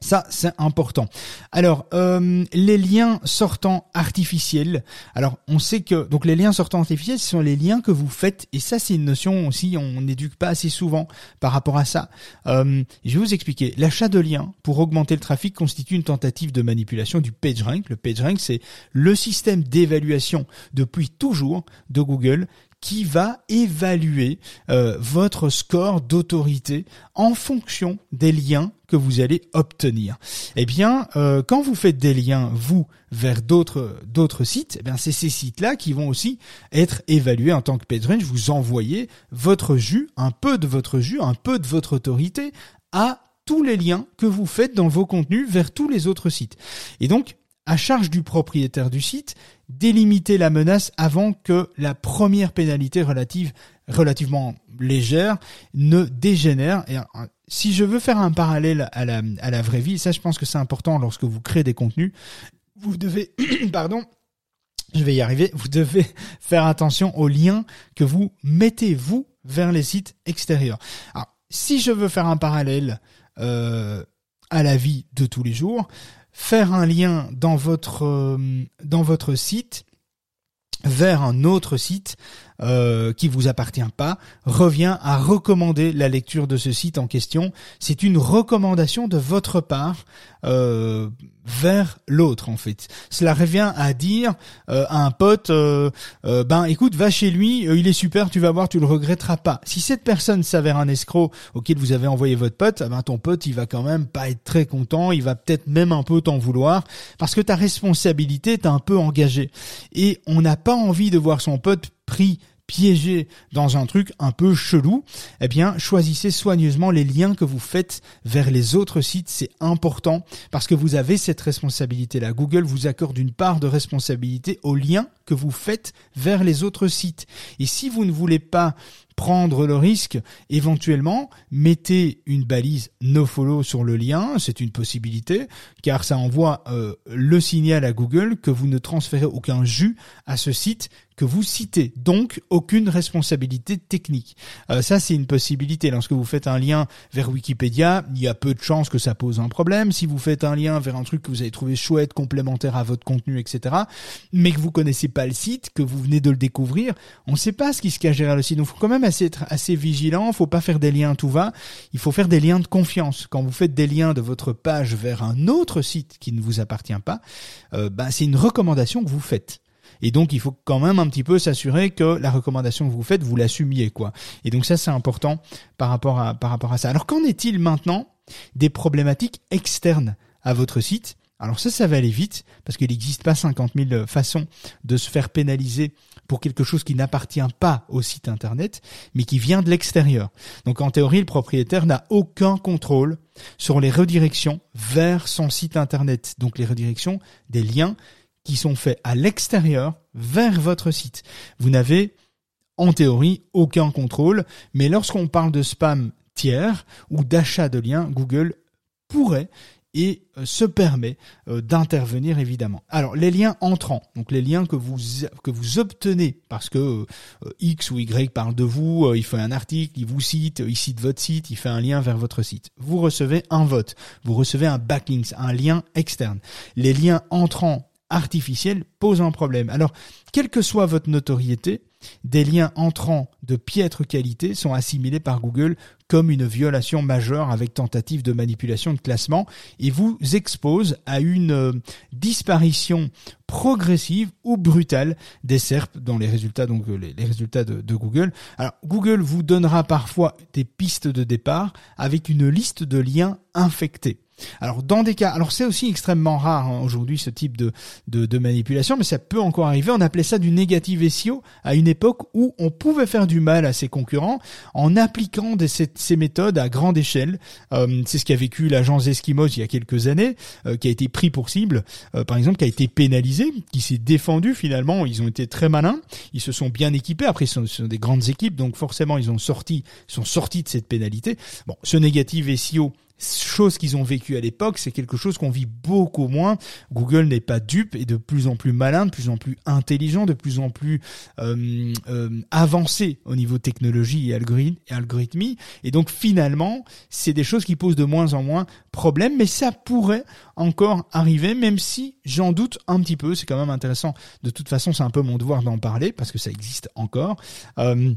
Ça, c'est important. Alors, euh, les liens sortants artificiels. Alors, on sait que donc les liens sortants artificiels, ce sont les liens que vous faites, et ça, c'est une notion aussi. On n'éduque pas assez souvent par rapport à ça. Euh, je vais vous expliquer. L'achat de liens pour augmenter le trafic constitue une tentative de manipulation du PageRank. Le PageRank, c'est le système d'évaluation depuis toujours de Google qui va évaluer euh, votre score d'autorité en fonction des liens que vous allez obtenir. Eh bien, euh, quand vous faites des liens vous vers d'autres sites, eh bien c'est ces sites-là qui vont aussi être évalués en tant que PageRange. Vous envoyez votre jus, un peu de votre jus, un peu de votre autorité à tous les liens que vous faites dans vos contenus vers tous les autres sites. Et donc, à charge du propriétaire du site délimiter la menace avant que la première pénalité relative, relativement légère ne dégénère. Euh, si je veux faire un parallèle à la, à la vraie vie, ça je pense que c'est important lorsque vous créez des contenus, vous devez, pardon, je vais y arriver, vous devez faire attention aux liens que vous mettez vous vers les sites extérieurs. Alors, si je veux faire un parallèle euh, à la vie de tous les jours, faire un lien dans votre euh, dans votre site vers un autre site euh, qui vous appartient pas revient à recommander la lecture de ce site en question. C'est une recommandation de votre part euh, vers l'autre en fait. Cela revient à dire euh, à un pote, euh, euh, ben écoute, va chez lui, il est super, tu vas voir, tu le regretteras pas. Si cette personne s'avère un escroc auquel vous avez envoyé votre pote, eh ben ton pote il va quand même pas être très content, il va peut-être même un peu t'en vouloir parce que ta responsabilité est un peu engagée et on n'a pas envie de voir son pote pris piégé dans un truc un peu chelou, eh bien, choisissez soigneusement les liens que vous faites vers les autres sites. C'est important parce que vous avez cette responsabilité-là. Google vous accorde une part de responsabilité aux liens que vous faites vers les autres sites. Et si vous ne voulez pas prendre le risque, éventuellement, mettez une balise nofollow sur le lien, c'est une possibilité, car ça envoie euh, le signal à Google que vous ne transférez aucun jus à ce site que vous citez. Donc, aucune responsabilité technique. Euh, ça, c'est une possibilité. Lorsque vous faites un lien vers Wikipédia, il y a peu de chances que ça pose un problème. Si vous faites un lien vers un truc que vous avez trouvé chouette, complémentaire à votre contenu, etc., mais que vous connaissez pas le site, que vous venez de le découvrir, on ne sait pas ce qui se cache derrière le site. Donc, faut quand même assez, être assez vigilant. Faut pas faire des liens tout va. Il faut faire des liens de confiance. Quand vous faites des liens de votre page vers un autre site qui ne vous appartient pas, euh, ben, c'est une recommandation que vous faites. Et donc, il faut quand même un petit peu s'assurer que la recommandation que vous faites, vous l'assumiez, quoi. Et donc ça, c'est important par rapport à, par rapport à ça. Alors, qu'en est-il maintenant des problématiques externes à votre site? Alors ça, ça va aller vite parce qu'il n'existe pas 50 000 façons de se faire pénaliser pour quelque chose qui n'appartient pas au site internet, mais qui vient de l'extérieur. Donc en théorie, le propriétaire n'a aucun contrôle sur les redirections vers son site internet. Donc les redirections des liens qui sont faits à l'extérieur vers votre site. Vous n'avez en théorie aucun contrôle, mais lorsqu'on parle de spam tiers ou d'achat de liens, Google pourrait et euh, se permet euh, d'intervenir évidemment. Alors les liens entrants, donc les liens que vous que vous obtenez parce que euh, X ou Y parle de vous, il fait un article, il vous cite, il cite votre site, il fait un lien vers votre site. Vous recevez un vote, vous recevez un backlink, un lien externe. Les liens entrants artificielle pose un problème. Alors, quelle que soit votre notoriété, des liens entrants de piètre qualité sont assimilés par Google comme une violation majeure avec tentative de manipulation de classement et vous expose à une euh, disparition progressive ou brutale des SERP dans les résultats donc euh, les, résultats de, de, Google. Alors Google vous donnera parfois des pistes de départ avec une liste de liens infectés. Alors dans des cas, alors c'est aussi extrêmement rare hein, aujourd'hui ce type de, de, manipulation, mais ça peut encore arriver. On appelait ça du négatif SEO à une époque où on pouvait faire du mal à ses concurrents en appliquant ces, méthodes à grande échelle. Euh, c'est ce qu'a vécu l'agence Eskimos il y a quelques années, euh, qui a été pris pour cible, euh, par exemple, qui a été pénalisé, qui s'est défendu finalement. Ils ont été très malins, ils se sont bien équipés. Après, ce sont, des grandes équipes, donc forcément ils ont sorti, sont sortis de cette pénalité. Bon, ce négatif SEO chose qu'ils ont vécu à l'époque, c'est quelque chose qu'on vit beaucoup moins. Google n'est pas dupe et de plus en plus malin, de plus en plus intelligent, de plus en plus euh, euh, avancé au niveau technologie et, algorithmie. Et donc finalement, c'est des choses qui posent de moins en moins problème, mais ça pourrait encore arriver, même si j'en doute un petit peu. C'est quand même intéressant. De toute façon, c'est un peu mon devoir d'en parler parce que ça existe encore. Euh,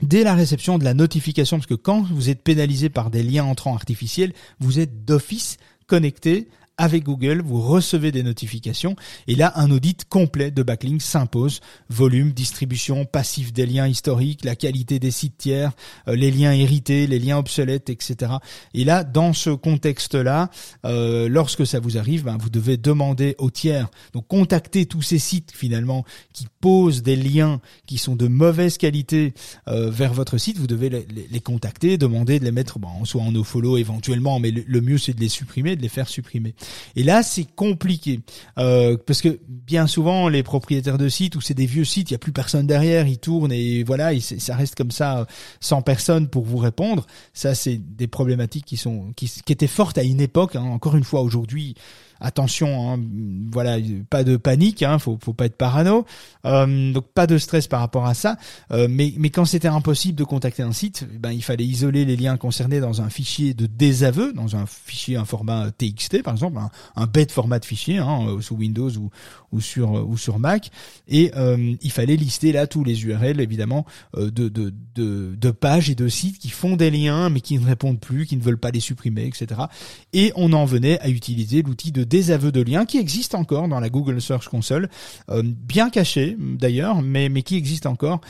dès la réception de la notification, parce que quand vous êtes pénalisé par des liens entrants artificiels, vous êtes d'office connecté avec Google, vous recevez des notifications et là un audit complet de backlink s'impose. Volume, distribution, passif des liens historiques, la qualité des sites tiers, euh, les liens hérités, les liens obsolètes, etc. Et là, dans ce contexte-là, euh, lorsque ça vous arrive, ben, vous devez demander aux tiers, donc contacter tous ces sites finalement qui posent des liens qui sont de mauvaise qualité euh, vers votre site, vous devez les, contacter, demander de les mettre bon, soit en nofollow éventuellement, mais le mieux c'est de les supprimer, de les faire supprimer. Et là, c'est compliqué euh, parce que bien souvent, les propriétaires de sites où c'est des vieux sites, il y a plus personne derrière, ils tournent et voilà, ça reste comme ça, euh, sans personne pour vous répondre. Ça, c'est des problématiques qui sont étaient fortes à une époque. Hein. Encore une fois, aujourd'hui, attention, hein, voilà, pas de panique, hein, faut, faut pas être parano, euh, donc pas de stress par rapport à ça. Euh, mais, mais quand c'était impossible de contacter un site, ben il fallait isoler les liens concernés dans un fichier de désaveu, dans un fichier, un format TXT par exemple, un, bête format de fichier hein, euh, sous Windows ou, ou sur ou sur Mac, et il fallait lister là tous les URL évidemment de, de, de, de pages et de sites qui font des liens mais qui ne répondent plus, qui ne veulent pas les supprimer, etc. Et on en venait à utiliser l'outil de des aveux de liens qui existent encore dans la Google Search Console, euh, bien cachés d'ailleurs, mais mais qui existent encore.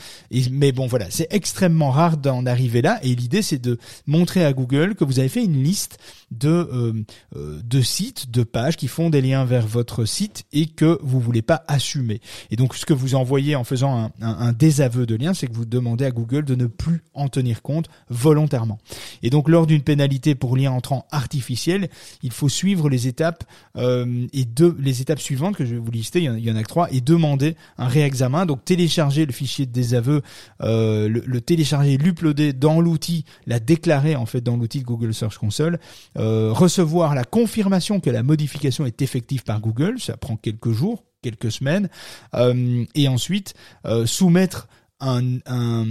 Mais bon voilà, c'est extrêmement rare d'en arriver là. Et l'idée c'est de montrer à Google que vous avez fait une liste de euh, euh, de sites de pages qui font des liens vers votre site et que vous voulez pas assumer. Et donc ce que vous envoyez en faisant un, un désaveu de lien, c'est que vous demandez à Google de ne plus en tenir compte volontairement. Et donc lors d'une pénalité pour lien entrant artificiel, il faut suivre les étapes euh, et deux les étapes suivantes que je vais vous lister, il y en, a que trois, et demander un réexamen. Donc télécharger le fichier de désaveu, euh, le, télécharger, l'uploader dans l'outil, la déclarer en fait dans l'outil de Google Search Console, euh, recevoir la confirmation que la modification est effective par Google, ça prend quelques jours, quelques semaines, euh, et ensuite euh, soumettre un, un,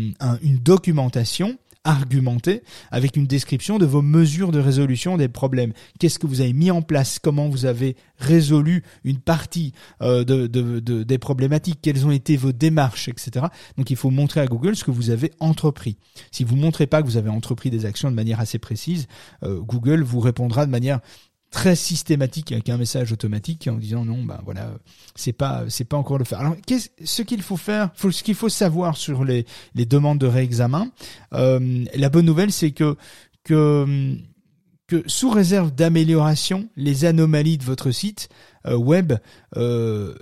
une documentation argumenter avec une description de vos mesures de résolution des problèmes. Qu'est-ce que vous avez mis en place? Comment vous avez résolu une partie euh, de, de, de, des problématiques? Quelles ont été vos démarches, etc. Donc il faut montrer à Google ce que vous avez entrepris. Si vous montrez pas que vous avez entrepris des actions de manière assez précise, euh, Google vous répondra de manière très systématique avec un message automatique en disant non ben voilà c'est pas c'est pas encore le faire alors qu'est-ce ce qu'il faut faire faut, ce qu'il faut savoir sur les les demandes de réexamen euh, la bonne nouvelle c'est que que sous réserve d'amélioration les anomalies de votre site euh, web euh,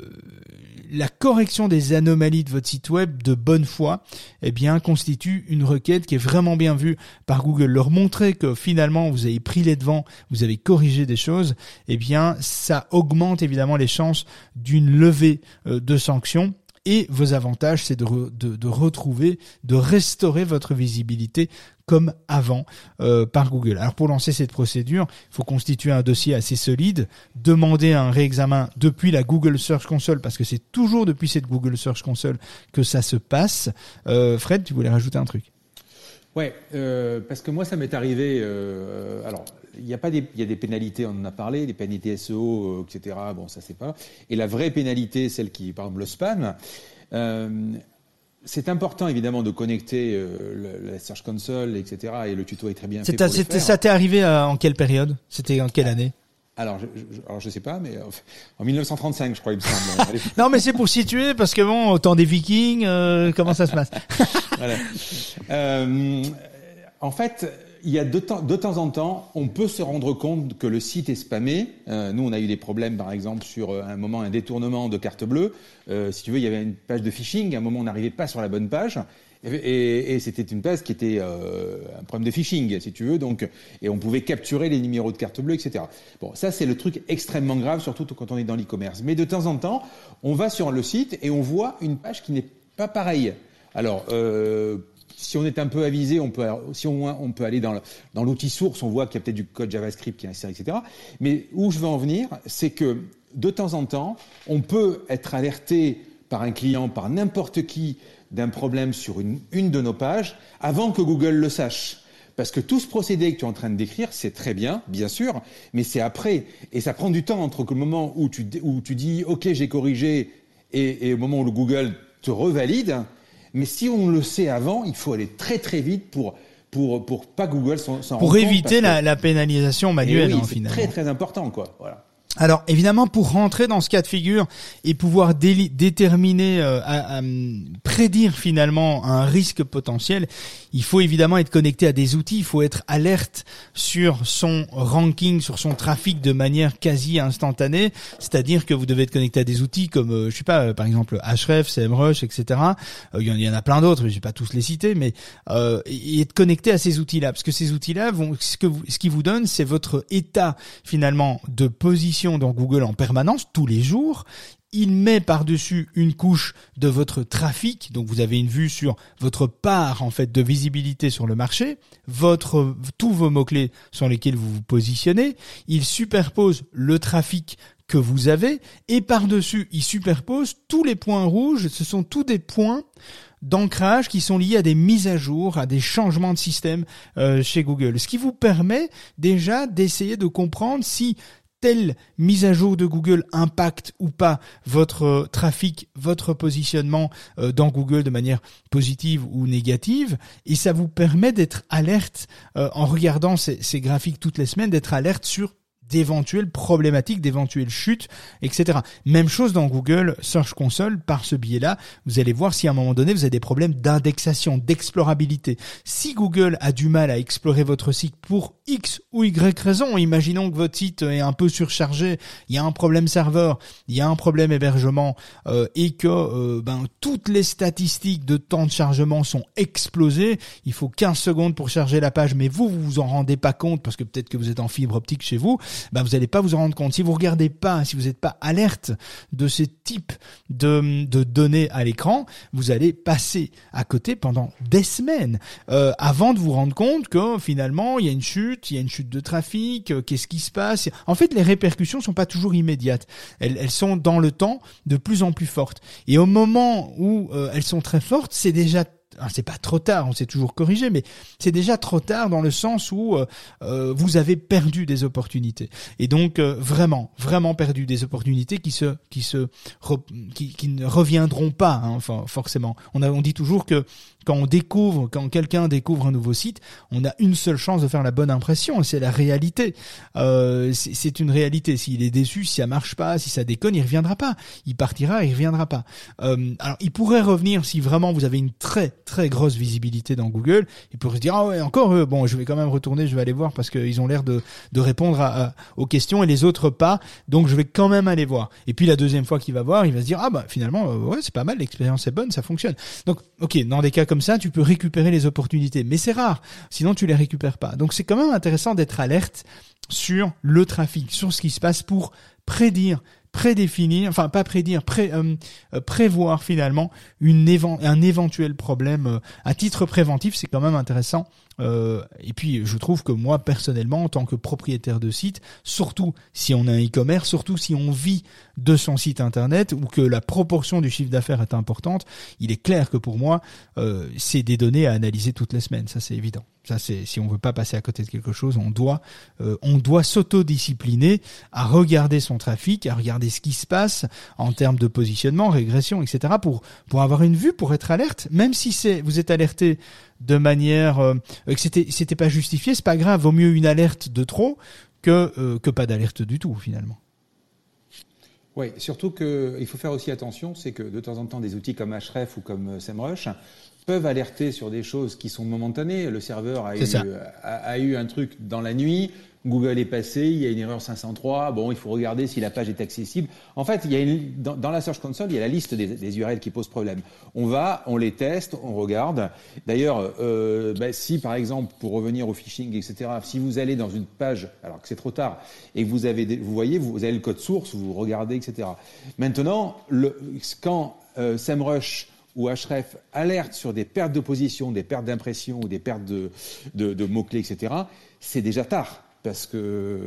la correction des anomalies de votre site web de bonne foi, eh bien, constitue une requête qui est vraiment bien vue par Google. Leur montrer que finalement vous avez pris les devants, vous avez corrigé des choses, eh bien, ça augmente évidemment les chances d'une levée euh, de sanctions et vos avantages, c'est de, retrouver, de restaurer votre visibilité comme avant euh, par Google. Alors pour lancer cette procédure, il faut constituer un dossier assez solide, demander un réexamen depuis la Google Search Console, parce que c'est toujours depuis cette Google Search Console que ça se passe. Euh, Fred, tu voulais rajouter un truc? Ouais, euh, parce que moi ça m'est arrivé. Alors, il y a pas des, il y a des pénalités, on en a parlé, des pénalités SEO, euh, etc. Bon, ça c'est pas. Et la vraie pénalité, celle qui, par exemple, le spam. Euh, c'est important évidemment de connecter euh, le, la Search Console, etc. Et le tuto est très bien fait. Pour le faire. Ça t'est arrivé euh, en quelle période? C'était en quelle année? Alors je, je, alors je sais pas, mais euh, en 1935, je crois, il me semble. non, mais c'est pour situer parce que bon, au temps des Vikings, euh, comment ça se passe? Voilà. euh, En fait, il y a de temps, en temps, on peut se rendre compte que le site est spammé. Euh, nous, on a eu des problèmes, par exemple, sur euh, un moment un détournement de carte bleue. Euh, si tu veux, il y avait une page de phishing. À un moment, on n'arrivait pas sur la bonne page. Et, c'était une page qui était un problème de phishing, si tu veux. Donc, et on pouvait capturer les numéros de carte bleue, etc. Bon, ça, c'est le truc extrêmement grave, surtout quand on est dans l'e-commerce. Mais de temps en temps, on va sur le site et on voit une page qui n'est pas pareille. Alors, euh, si on est un peu avisé, on peut, si on, peut aller dans, le, dans l'outil source, on voit qu'il y a peut-être du code JavaScript qui est inséré, etc. Mais où je veux en venir, c'est que de temps en temps, on peut être alerté par un client, par n'importe qui, d'un problème sur une, une de nos pages, avant que Google le sache. Parce que tout ce procédé que tu es en train de décrire, c'est très bien, bien sûr, mais c'est après. Et ça prend du temps entre le moment où tu, où tu dis, OK, j'ai corrigé, et, et au moment où le Google te revalide, mais si on le sait avant, il faut aller très très vite pour pour pour pas Google s'en pour éviter la, que... la, pénalisation manuelle. Eh oui, hein, c'est très très important quoi. Voilà. Alors évidemment, pour rentrer dans ce cas de figure et pouvoir déterminer, euh, à, à, prédire finalement un risque potentiel, il faut évidemment être connecté à des outils, il faut être alerte sur son ranking, sur son trafic de manière quasi instantanée, c'est-à-dire que vous devez être connecté à des outils comme, euh, je sais pas, euh, par exemple Href, SEMrush, etc. Euh, il y en a plein d'autres, je vais pas tous les citer, mais euh, et être connecté à ces outils-là, parce que ces outils-là vont, ce que vous, ce qui vous donne, c'est votre état finalement de position dans Google en permanence, tous les jours. Il met par-dessus une couche de votre trafic, donc vous avez une vue sur votre part en fait de visibilité sur le marché, votre tous vos mots-clés sur lesquels vous vous positionnez. Il superpose le trafic que vous avez et par-dessus, il superpose tous les points rouges. Ce sont tous des points d'ancrage qui sont liés à des mises à jour, à des changements de système euh, chez Google. Ce qui vous permet déjà d'essayer de comprendre si telle mise à jour de Google impacte ou pas votre euh, trafic, votre positionnement euh, dans Google de manière positive ou négative. Et ça vous permet d'être alerte euh, en regardant ces, ces graphiques toutes les semaines, d'être alerte sur d'éventuelles problématiques, d'éventuelles chutes, etc. Même chose dans Google Search Console, par ce biais-là, vous allez voir si à un moment donné vous avez des problèmes d'indexation, d'explorabilité. Si Google a du mal à explorer votre site pour X ou Y raison, imaginons que votre site est un peu surchargé, il y a un problème serveur, il y a un problème hébergement, euh, et que euh, ben, toutes les statistiques de temps de chargement sont explosées, il faut 15 secondes pour charger la page, mais vous, vous vous en rendez pas compte parce que peut-être que vous êtes en fibre optique chez vous, ben vous n'allez pas vous en rendre compte. Si vous regardez pas, si vous n'êtes pas alerte de ce type de, de données à l'écran, vous allez passer à côté pendant des semaines euh, avant de vous rendre compte que finalement il y a une chute, il y a une chute de trafic, euh, qu'est-ce qui se passe? En fait, les répercussions sont pas toujours immédiates. Elles, elles sont dans le temps de plus en plus fortes. Et au moment où euh, elles sont très fortes, c'est déjà c'est pas trop tard, on s'est toujours corrigé, mais c'est déjà trop tard dans le sens où euh, euh, vous avez perdu des opportunités. Et donc euh, vraiment, vraiment perdu des opportunités qui se, qui se, qui, ne reviendront pas, hein, forcément. On, a, on dit toujours que quand on découvre, quand quelqu'un découvre un nouveau site, on a une seule chance de faire la bonne impression, c'est la réalité. Euh, c'est une réalité. S'il est déçu, si ça marche pas, si ça déconne, il reviendra pas. Il partira, il reviendra pas. Euh, alors, il pourrait revenir si vraiment vous avez une très très grosse visibilité dans Google. Il pourrait se dire ah ouais encore eux, bon je vais quand même retourner, je vais aller voir parce qu'ils ont l'air de, de répondre à, aux questions et les autres pas, donc je vais quand même aller voir. Et puis la deuxième fois qu'il va voir, il va se dire ah bah finalement euh, ouais c'est pas mal, l'expérience est bonne, ça fonctionne. Donc ok dans des cas comme ça, tu peux récupérer les opportunités. Mais c'est rare. Sinon, tu les récupères pas. Donc, c'est quand même intéressant d'être alerte sur le trafic, sur ce qui se passe pour prédire prédéfinir, enfin pas prédire, pré, euh, euh, prévoir finalement un éventuel problème euh, à titre préventif, c'est quand même intéressant. Et puis je trouve que moi personnellement, en tant que propriétaire de site, surtout si on a un e-commerce, surtout si on vit de son site internet ou que la proportion du chiffre d'affaires est importante, il est clair que pour moi, c'est des données à analyser toutes les semaines, ça c'est évident. Ça, c'est si on veut pas passer à côté de quelque chose, on doit, euh, on doit s'autodiscipliner à regarder son trafic, à regarder ce qui se passe en termes de positionnement, régression, etc. pour pour avoir une vue, pour être alerte. Même si c'est vous êtes alerté de manière euh, que c'était c'était pas justifié, c'est pas grave. Vaut mieux une alerte de trop que euh, que pas d'alerte du tout finalement. Oui, surtout qu'il faut faire aussi attention, c'est que de temps en temps, des outils comme Href ou comme SEMrush peuvent alerter sur des choses qui sont momentanées. Le serveur a, eu, a, eu, un truc dans la nuit, Google est passé, il y a une erreur 503, bon, il faut regarder si la page est accessible. En fait, il y a dans, la Search Console, il y a la liste des, des, URL qui posent problème. On va, on les teste, on regarde. D'ailleurs, euh, bah, si par exemple, pour revenir au phishing, etc., si vous allez dans une page, alors que c'est trop tard, et que vous avez, vous voyez, vous avez le code source, vous regardez, etc. Maintenant, quand euh, SEMrush ou Href alerte sur des pertes de position, des pertes d'impression ou des pertes de mots-clés, etc., c'est déjà tard parce que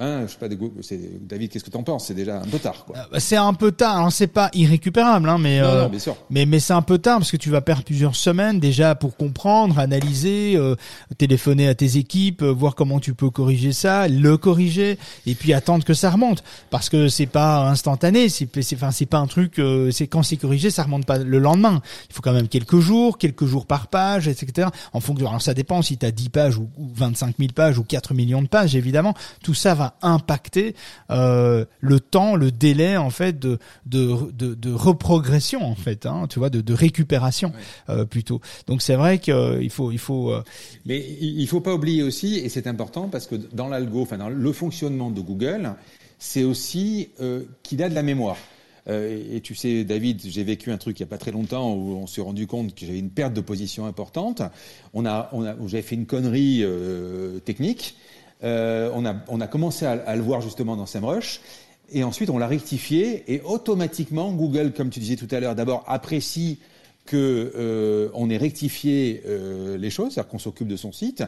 hein, je sais pas David qu'est-ce que tu en penses? C'est déjà un peu tard quoi. Euh, c'est un peu tard. Hein, c'est pas irrécupérable hein, mais euh, bien sûr. mais mais c'est un peu tard parce que tu vas perdre plusieurs semaines déjà pour comprendre analyser euh, téléphoner à tes équipes voir comment tu peux corriger ça le corriger et puis attendre que ça remonte. Parce que c'est pas instantané c'est c'est enfin c'est pas un truc c'est quand c'est corrigé ça remonte pas le lendemain. Il faut quand même quelques jours quelques jours par page etc en fonction alors ça dépend si tu as 10 pages ou, ou 25 000 pages ou 4 millions de pages, évidemment, tout ça va impacter euh, le temps, le délai en fait de de, de, reprogression en fait, hein, tu vois, de, de récupération euh, plutôt. Donc c'est vrai qu'il euh, faut il faut. Mais il faut pas oublier aussi, et c'est important parce que dans l'algo, enfin dans le fonctionnement de Google, c'est aussi qu'il a de la mémoire. et, tu sais, David, j'ai vécu un truc il n'y a pas très longtemps où on s'est rendu compte que j'avais une perte de position importante. On a, on a, j'avais fait une connerie technique euh, on, a, commencé à, à, le voir justement dans SEMrush. Et ensuite, on l'a rectifié. Et automatiquement, Google, comme tu disais tout à l'heure, d'abord apprécie que euh, on ait rectifié euh, les choses, c'est-à-dire qu'on s'occupe de son site,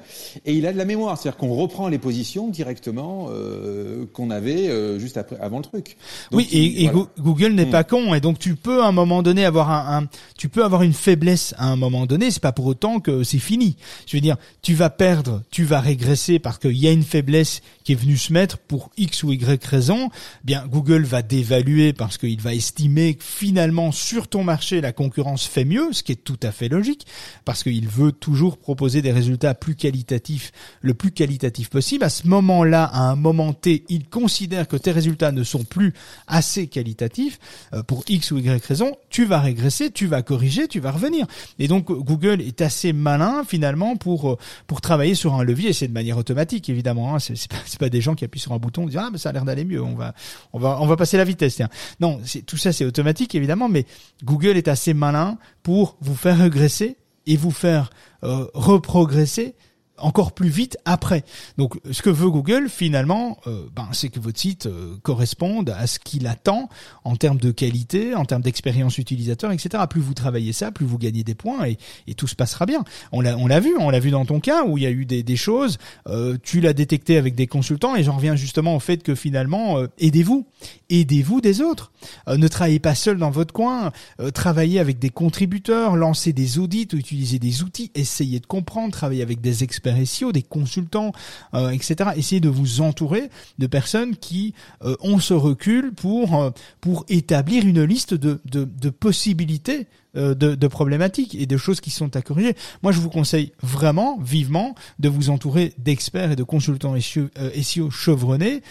et il a de la mémoire, c'est-à-dire qu'on reprend les positions directement euh, qu'on avait euh, juste après, avant le truc. oui, et, Google n'est mm. pas con, et donc tu peux à un moment donné avoir un, un, tu peux avoir une faiblesse à un moment donné, c'est pas pour autant que c'est fini. Je veux dire, tu vas perdre, tu vas régresser parce qu'il y a une faiblesse qui est venue se mettre pour X ou Y raison. Bien, Google va dévaluer parce qu'il va estimer que finalement sur ton marché la concurrence fait fait mieux, ce qui est tout à fait logique, parce qu'il veut toujours proposer des résultats plus qualitatifs, le plus qualitatif possible. À ce moment-là, à un moment T, il considère que tes résultats ne sont plus assez qualitatifs euh, pour X ou Y raison, tu vas régresser, tu vas corriger, tu vas revenir. Et donc Google est assez malin finalement pour euh, pour travailler sur un levier. C'est de manière automatique évidemment. Hein. C'est pas, pas des gens qui appuient sur un bouton, et disent ah mais ça a l'air d'aller mieux, on va on va on va passer la vitesse. Tiens. Non, tout ça c'est automatique évidemment, mais Google est assez malin pour vous faire régresser et vous faire euh, reprogresser encore plus vite après. Donc, ce que veut Google finalement, euh, ben, c'est que votre site euh, corresponde à ce qu'il attend en termes de qualité, en termes d'expérience utilisateur, etc. Plus vous travaillez ça, plus vous gagnez des points et, tout se passera bien. On l'a, vu, on l'a vu dans ton cas où il y a eu des, choses. Euh, tu l'as détecté avec des consultants et j'en reviens justement au fait que finalement, aidez-vous, aidez-vous des autres. ne travaillez pas seul dans votre coin. travaillez avec des contributeurs, lancez des audits, utilisez des outils, essayez de comprendre, travaillez avec des experts des consultants, euh, etc. Essayez de vous entourer de personnes qui euh, ont ce recul pour euh, pour établir une liste de, de possibilités de, de, problématiques et de choses qui sont à corriger. Moi, je vous conseille vraiment, vivement, de vous entourer d'experts et de consultants SEO chevronnés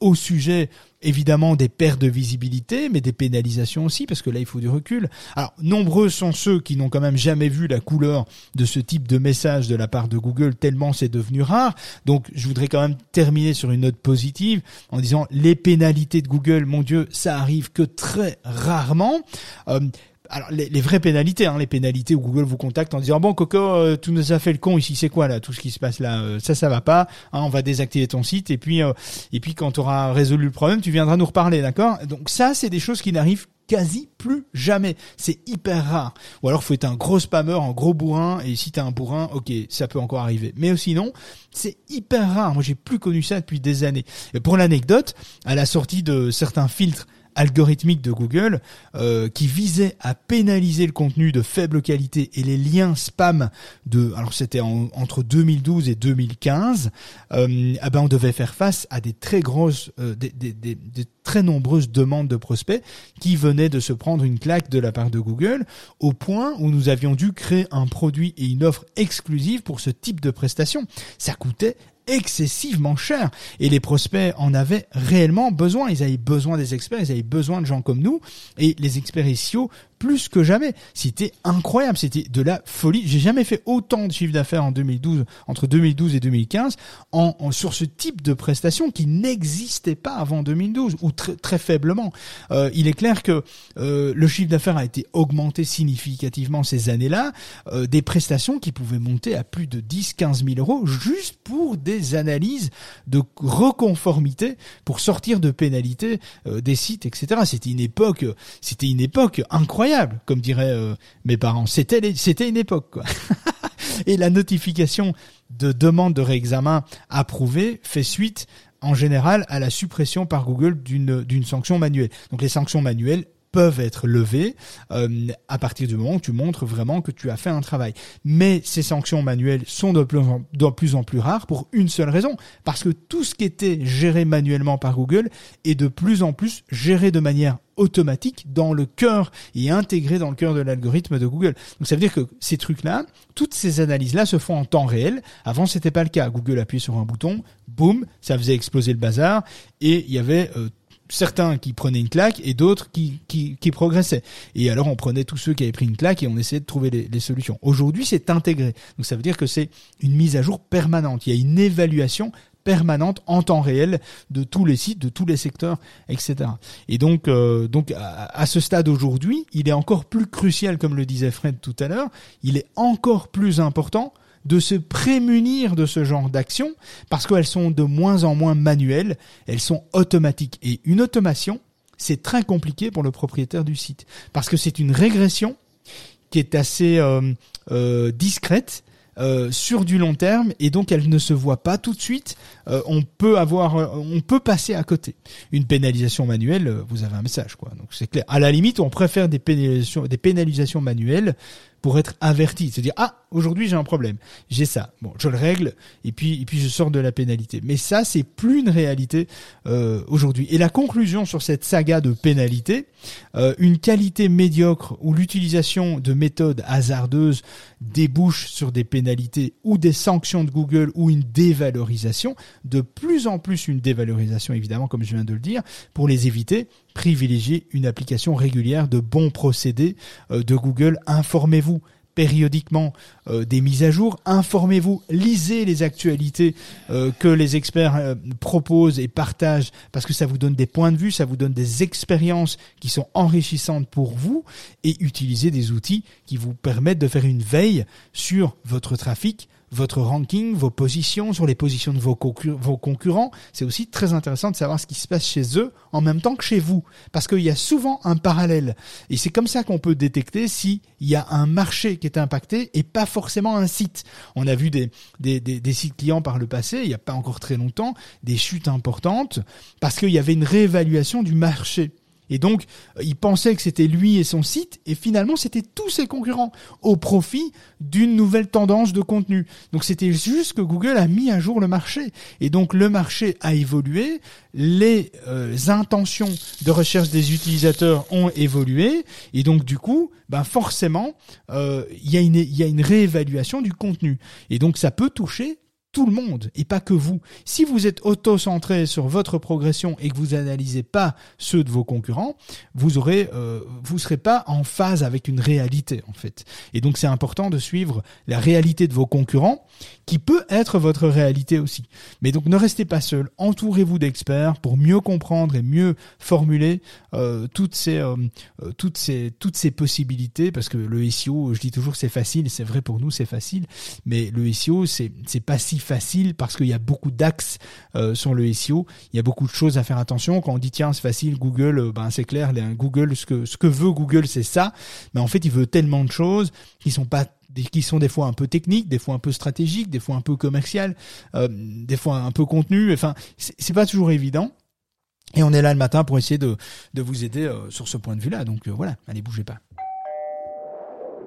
au sujet évidemment des pertes de visibilité, mais des pénalisations aussi, parce que là, il faut du recul. Alors, nombreux sont ceux qui n'ont quand même jamais vu la couleur de ce type de message de la part de Google, tellement c'est devenu rare. Donc, je voudrais quand même terminer sur une note positive en disant les pénalités de Google, mon Dieu, ça arrive que très rarement. Euh, alors les, vraies pénalités, hein, les pénalités où Google vous contacte en disant bon Coco, euh, tu nous as fait le con ici, c'est quoi là tout ce qui se passe là, euh, ça ça va pas, hein, on va désactiver ton site et puis euh, et puis quand tu auras résolu le problème, tu viendras nous reparler, d'accord? Donc ça c'est des choses qui n'arrivent quasi plus jamais. C'est hyper rare. Ou alors faut être un gros spammer, un gros bourrin, et si t'es un bourrin, ok, ça peut encore arriver. Mais sinon, c'est hyper rare. Moi j'ai plus connu ça depuis des années. Et pour l'anecdote, à la sortie de certains filtres algorithmique de Google euh, qui visait à pénaliser le contenu de faible qualité et les liens spam de alors c'était entre 2012 et 2015 euh, ah ben on devait faire face à des très grosses euh, des, très nombreuses demandes de prospects qui venaient de se prendre une claque de la part de Google au point où nous avions dû créer un produit et une offre exclusive pour ce type de prestation. Ça coûtait excessivement cher et les prospects en avaient réellement besoin. Ils avaient besoin des experts, ils avaient besoin de gens comme nous et les experts SEO plus que jamais. C'était incroyable, c'était de la folie. J'ai jamais fait autant de chiffre d'affaires en 2012, entre 2012 et 2015, en, sur ce type de prestation qui n'existait pas avant 2012 ou très, très faiblement. Euh, il est clair que euh, le chiffre d'affaires a été augmenté significativement ces années-là, euh, des prestations qui pouvaient monter à plus de 10-15 000 euros juste pour des analyses de reconformité pour sortir de pénalités des sites, etc. C'était une époque, c'était une époque incroyable comme diraient euh, mes parents. C'était c'était une époque quoi. Et la notification de demande de réexamen approuvée fait suite en général à la suppression par Google d'une d'une sanction manuelle. Donc les sanctions manuelles peuvent être levées euh, à partir du moment où tu montres vraiment que tu as fait un travail. Mais ces sanctions manuelles sont de plus, en, de plus en plus rares pour une seule raison, parce que tout ce qui était géré manuellement par Google est de plus en plus géré de manière automatique dans le cœur et intégré dans le cœur de l'algorithme de Google. Donc ça veut dire que ces trucs-là, toutes ces analyses-là se font en temps réel. Avant, c'était pas le cas. Google appuyait sur un bouton, boum, ça faisait exploser le bazar et il y avait euh, certains qui prenaient une claque et d'autres qui, qui, qui, progressaient. Et alors on prenait tous ceux qui avaient pris une claque et on essayait de trouver les, les solutions. Aujourd'hui, c'est intégré. Donc ça veut dire que c'est une mise à jour permanente. Il y a une évaluation permanente en temps réel de tous les sites, de tous les secteurs, etc. Et donc, euh, donc à, à, ce stade aujourd'hui, il est encore plus crucial, comme le disait Fred tout à l'heure, il est encore plus important de se prémunir de ce genre d'actions parce qu'elles sont de moins en moins manuelles, elles sont automatiques. Et une automation, c'est très compliqué pour le propriétaire du site parce que c'est une régression qui est assez euh, euh, discrète. Euh, sur du long terme et donc elle ne se voit pas tout de suite. Euh, on peut avoir, on peut passer à côté. Une pénalisation manuelle, vous avez un message quoi. Donc c'est clair. À la limite, on préfère des des pénalisations manuelles pour être averti, c'est-à-dire ah aujourd'hui j'ai un problème, j'ai ça, bon je le règle et puis et puis je sors de la pénalité. Mais ça c'est plus une réalité euh, aujourd'hui. Et la conclusion sur cette saga de pénalité, euh, une qualité médiocre ou l'utilisation de méthodes hasardeuses débouche sur des pénalités ou des sanctions de Google ou une dévalorisation, de plus en plus une dévalorisation évidemment comme je viens de le dire, pour les éviter, privilégiez une application régulière de bons procédés euh, de Google, informez-vous périodiquement euh, des mises à jour. Informez-vous, lisez les actualités euh, que les experts proposent et partagent parce que ça vous donne des points de vue, ça vous donne des expériences qui sont enrichissantes pour vous et utilisez des outils qui vous permettent de faire une veille sur votre trafic, votre ranking, vos positions, sur les positions de vos, concurrents. C'est aussi très intéressant de savoir ce qui se passe chez eux en même temps que chez vous. Parce qu'il y a souvent un parallèle. Et c'est comme ça qu'on peut détecter s'il y a un marché qui est impacté et pas forcément un site. On a vu des, des, des, des sites clients par le passé, il n'y a pas encore très longtemps, des chutes importantes parce qu'il y avait une réévaluation du marché. Et donc, euh, il pensait que c'était lui et son site, et finalement, c'était tous ses concurrents, au profit d'une nouvelle tendance de contenu. Donc, c'était juste que Google a mis à jour le marché. Et donc, le marché a évolué, les euh, intentions de recherche des utilisateurs ont évolué, et donc, du coup, ben forcément, euh, il y, a une, y a une réévaluation du contenu. Et donc, ça peut toucher tout le monde et pas que vous. Si vous êtes auto-centré sur votre progression et que vous analysez pas ceux de vos concurrents, vous aurez, euh, vous serez pas en phase avec une réalité en fait. Et donc c'est important de suivre la réalité de vos concurrents, qui peut être votre réalité aussi. Mais donc ne restez pas seul, entourez-vous d'experts pour mieux comprendre et mieux formuler euh, toutes ces, euh, euh, toutes ces, toutes ces possibilités, parce que le SEO, je dis toujours c'est facile, c'est vrai pour nous c'est facile, mais le SEO c'est c'est pas si facile parce qu'il y a beaucoup d'axes euh, sur le SEO. Il y a beaucoup de choses à faire attention. Quand on dit tiens c'est facile, Google, euh, ben c'est clair, Google ce que ce que veut Google c'est ça. Mais en fait il veut tellement de choses qui sont pas qui sont des fois un peu techniques, des fois un peu stratégiques, des fois un peu commerciales, euh, des fois un peu contenu. Enfin, c'est pas toujours évident. Et on est là le matin pour essayer de, de vous aider sur ce point de vue-là. Donc voilà, allez, bougez pas.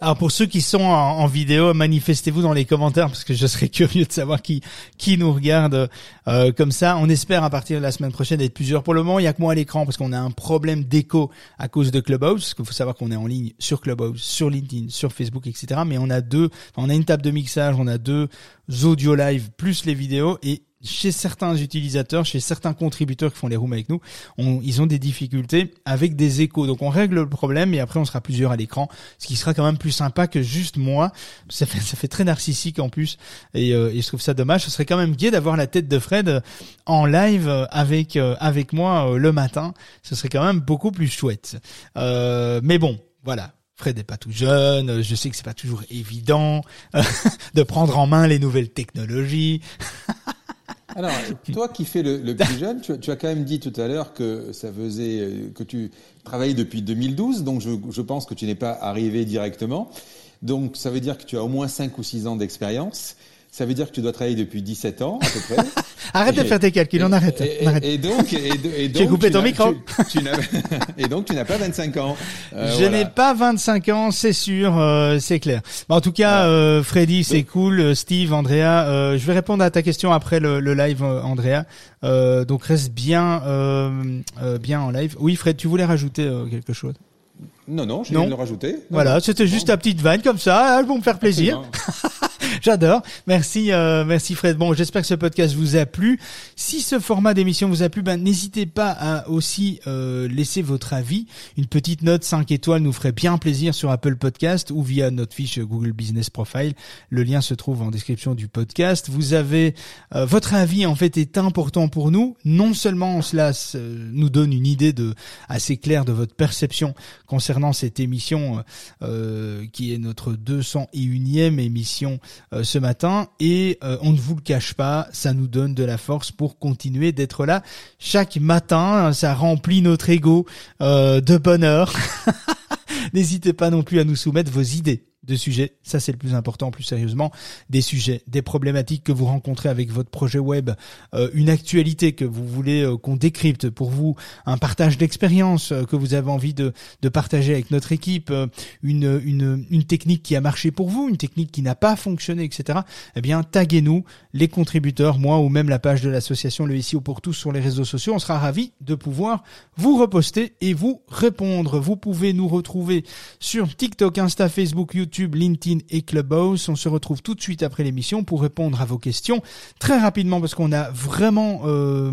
Alors pour ceux qui sont en, vidéo, manifestez-vous dans les commentaires parce que je serais curieux de savoir qui qui nous regarde euh, comme ça. On espère à partir de la semaine prochaine être plusieurs. Pour le moment, il y a que moi à l'écran parce qu'on a un problème d'écho à cause de Clubhouse. Parce qu'il faut savoir qu'on est en ligne sur Clubhouse, sur LinkedIn, sur Facebook, etc. Mais on a deux, on a une table de mixage, on a deux audio live plus les vidéos et chez certains utilisateurs, chez certains contributeurs qui font les rooms avec nous, ils ont des difficultés avec des échos. Donc on règle le problème et après on sera plusieurs à l'écran, ce qui sera quand même plus sympa que juste moi. Ça fait, ça fait très narcissique en plus et, euh, et je trouve ça dommage. Ce serait quand même gai d'avoir la tête de Fred en live avec euh, avec moi euh, le matin. Ce serait quand même beaucoup plus chouette. mais bon, voilà. Fred n'est pas tout jeune, je sais que c'est pas toujours évident de prendre en main les nouvelles technologies. Alors, toi qui fais le, plus jeune, tu, tu, as quand même dit tout à l'heure que ça faisait euh, que tu travaillais depuis 2012, donc je, je pense que tu n'es pas arrivé directement. Donc, ça veut dire que tu as au moins 5 ou 6 ans d'expérience. Ça veut dire que tu dois travailler depuis 17 ans, à peu près. arrête de faire tes calculs, on arrête. Et, donc, et, donc, j'ai coupé ton micro. et donc, tu n'as pas 25 ans. Euh, je n'ai pas 25 ans, c'est sûr, euh, c'est clair. en tout cas, euh, Freddy, c'est cool. Steve, Andrea, je vais répondre à ta question après le, le live, Andrea. donc, reste bien, bien en live. Oui, Fred, tu voulais rajouter quelque chose? Non, non, je viens de le rajouter. voilà, c'était juste ta petite vanne comme ça, elles vont me faire plaisir. J'adore. Merci, euh, merci Fred. Bon, j'espère que ce podcast vous a plu. Si ce format d'émission vous a plu, ben n'hésitez pas à aussi euh, laisser votre avis. Une petite note 5 étoiles nous ferait bien plaisir sur Apple Podcast ou via notre fiche Google Business Profile. Le lien se trouve en description du podcast. Vous avez euh, votre avis en fait est important pour nous. Non seulement cela nous donne une idée de assez claire de votre perception concernant cette émission euh, qui est notre 201e émission euh, ce matin. Et euh, on ne vous le cache pas, ça nous donne de la force pour continuer d'être là chaque matin, ça remplit notre ego de bonheur. N'hésitez pas non plus à nous soumettre vos idées de sujets, ça c'est le plus important, plus sérieusement, des sujets, des problématiques que vous rencontrez avec votre projet web, euh, une actualité que vous voulez euh, qu'on décrypte pour vous, un partage d'expérience euh, que vous avez envie de, de partager avec notre équipe, une, une, une technique qui a marché pour vous, une technique qui n'a pas fonctionné, etc. Eh bien, taguez-nous, les contributeurs, moi ou même la page de l'association Le SEO pour tous sur les réseaux sociaux. On sera ravis de pouvoir vous reposter et vous répondre. Vous pouvez nous retrouver sur TikTok, Insta, Facebook, YouTube, LinkedIn et Clubhouse. On se retrouve tout de suite après l'émission pour répondre à vos questions très rapidement parce qu'on a vraiment euh,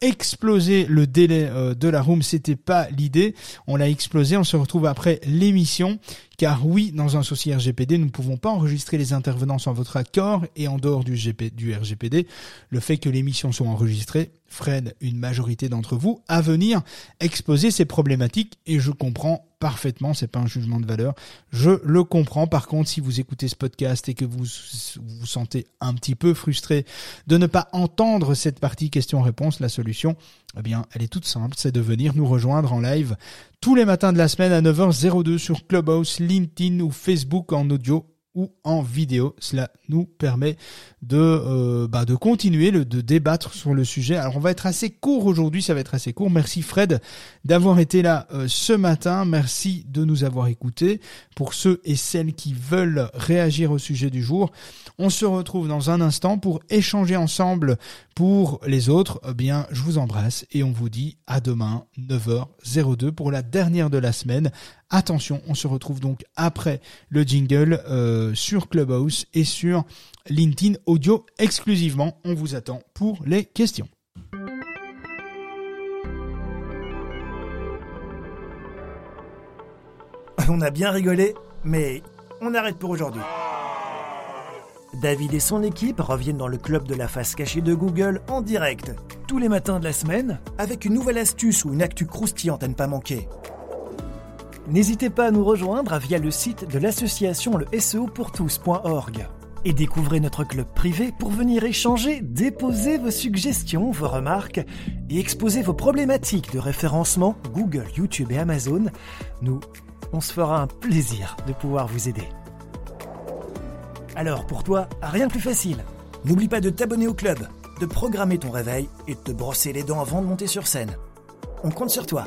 explosé le délai euh, de la room. C'était pas l'idée. On l'a explosé. On se retrouve après l'émission. Car oui, dans un souci RGPD, nous ne pouvons pas enregistrer les intervenants sans votre accord. Et en dehors du, GP, du RGPD, le fait que l'émission soit enregistrée freine une majorité d'entre vous à venir exposer ces problématiques. Et je comprends parfaitement, c'est pas un jugement de valeur, je le comprends. Par contre, si vous écoutez ce podcast et que vous vous sentez un petit peu frustré de ne pas entendre cette partie question-réponse, la solution, eh bien, elle est toute simple, c'est de venir nous rejoindre en live tous les matins de la semaine à 9h02 sur Clubhouse, LinkedIn ou Facebook en audio ou en vidéo. Cela nous permet de euh, bah, de continuer de débattre sur le sujet. Alors on va être assez court aujourd'hui, ça va être assez court. Merci Fred d'avoir été là euh, ce matin. Merci de nous avoir écoutés. Pour ceux et celles qui veulent réagir au sujet du jour, on se retrouve dans un instant pour échanger ensemble. Pour les autres, eh bien je vous embrasse et on vous dit à demain 9h02 pour la dernière de la semaine. Attention, on se retrouve donc après le jingle euh, sur Clubhouse et sur LinkedIn Audio exclusivement. On vous attend pour les questions. On a bien rigolé, mais on arrête pour aujourd'hui. David et son équipe reviennent dans le club de la face cachée de Google en direct, tous les matins de la semaine, avec une nouvelle astuce ou une actu croustillante à ne pas manquer. N'hésitez pas à nous rejoindre via le site de l'association le SEOpourtous.org et découvrez notre club privé pour venir échanger, déposer vos suggestions, vos remarques et exposer vos problématiques de référencement Google, YouTube et Amazon. Nous, on se fera un plaisir de pouvoir vous aider. Alors pour toi, rien de plus facile. N'oublie pas de t'abonner au club, de programmer ton réveil et de te brosser les dents avant de monter sur scène. On compte sur toi.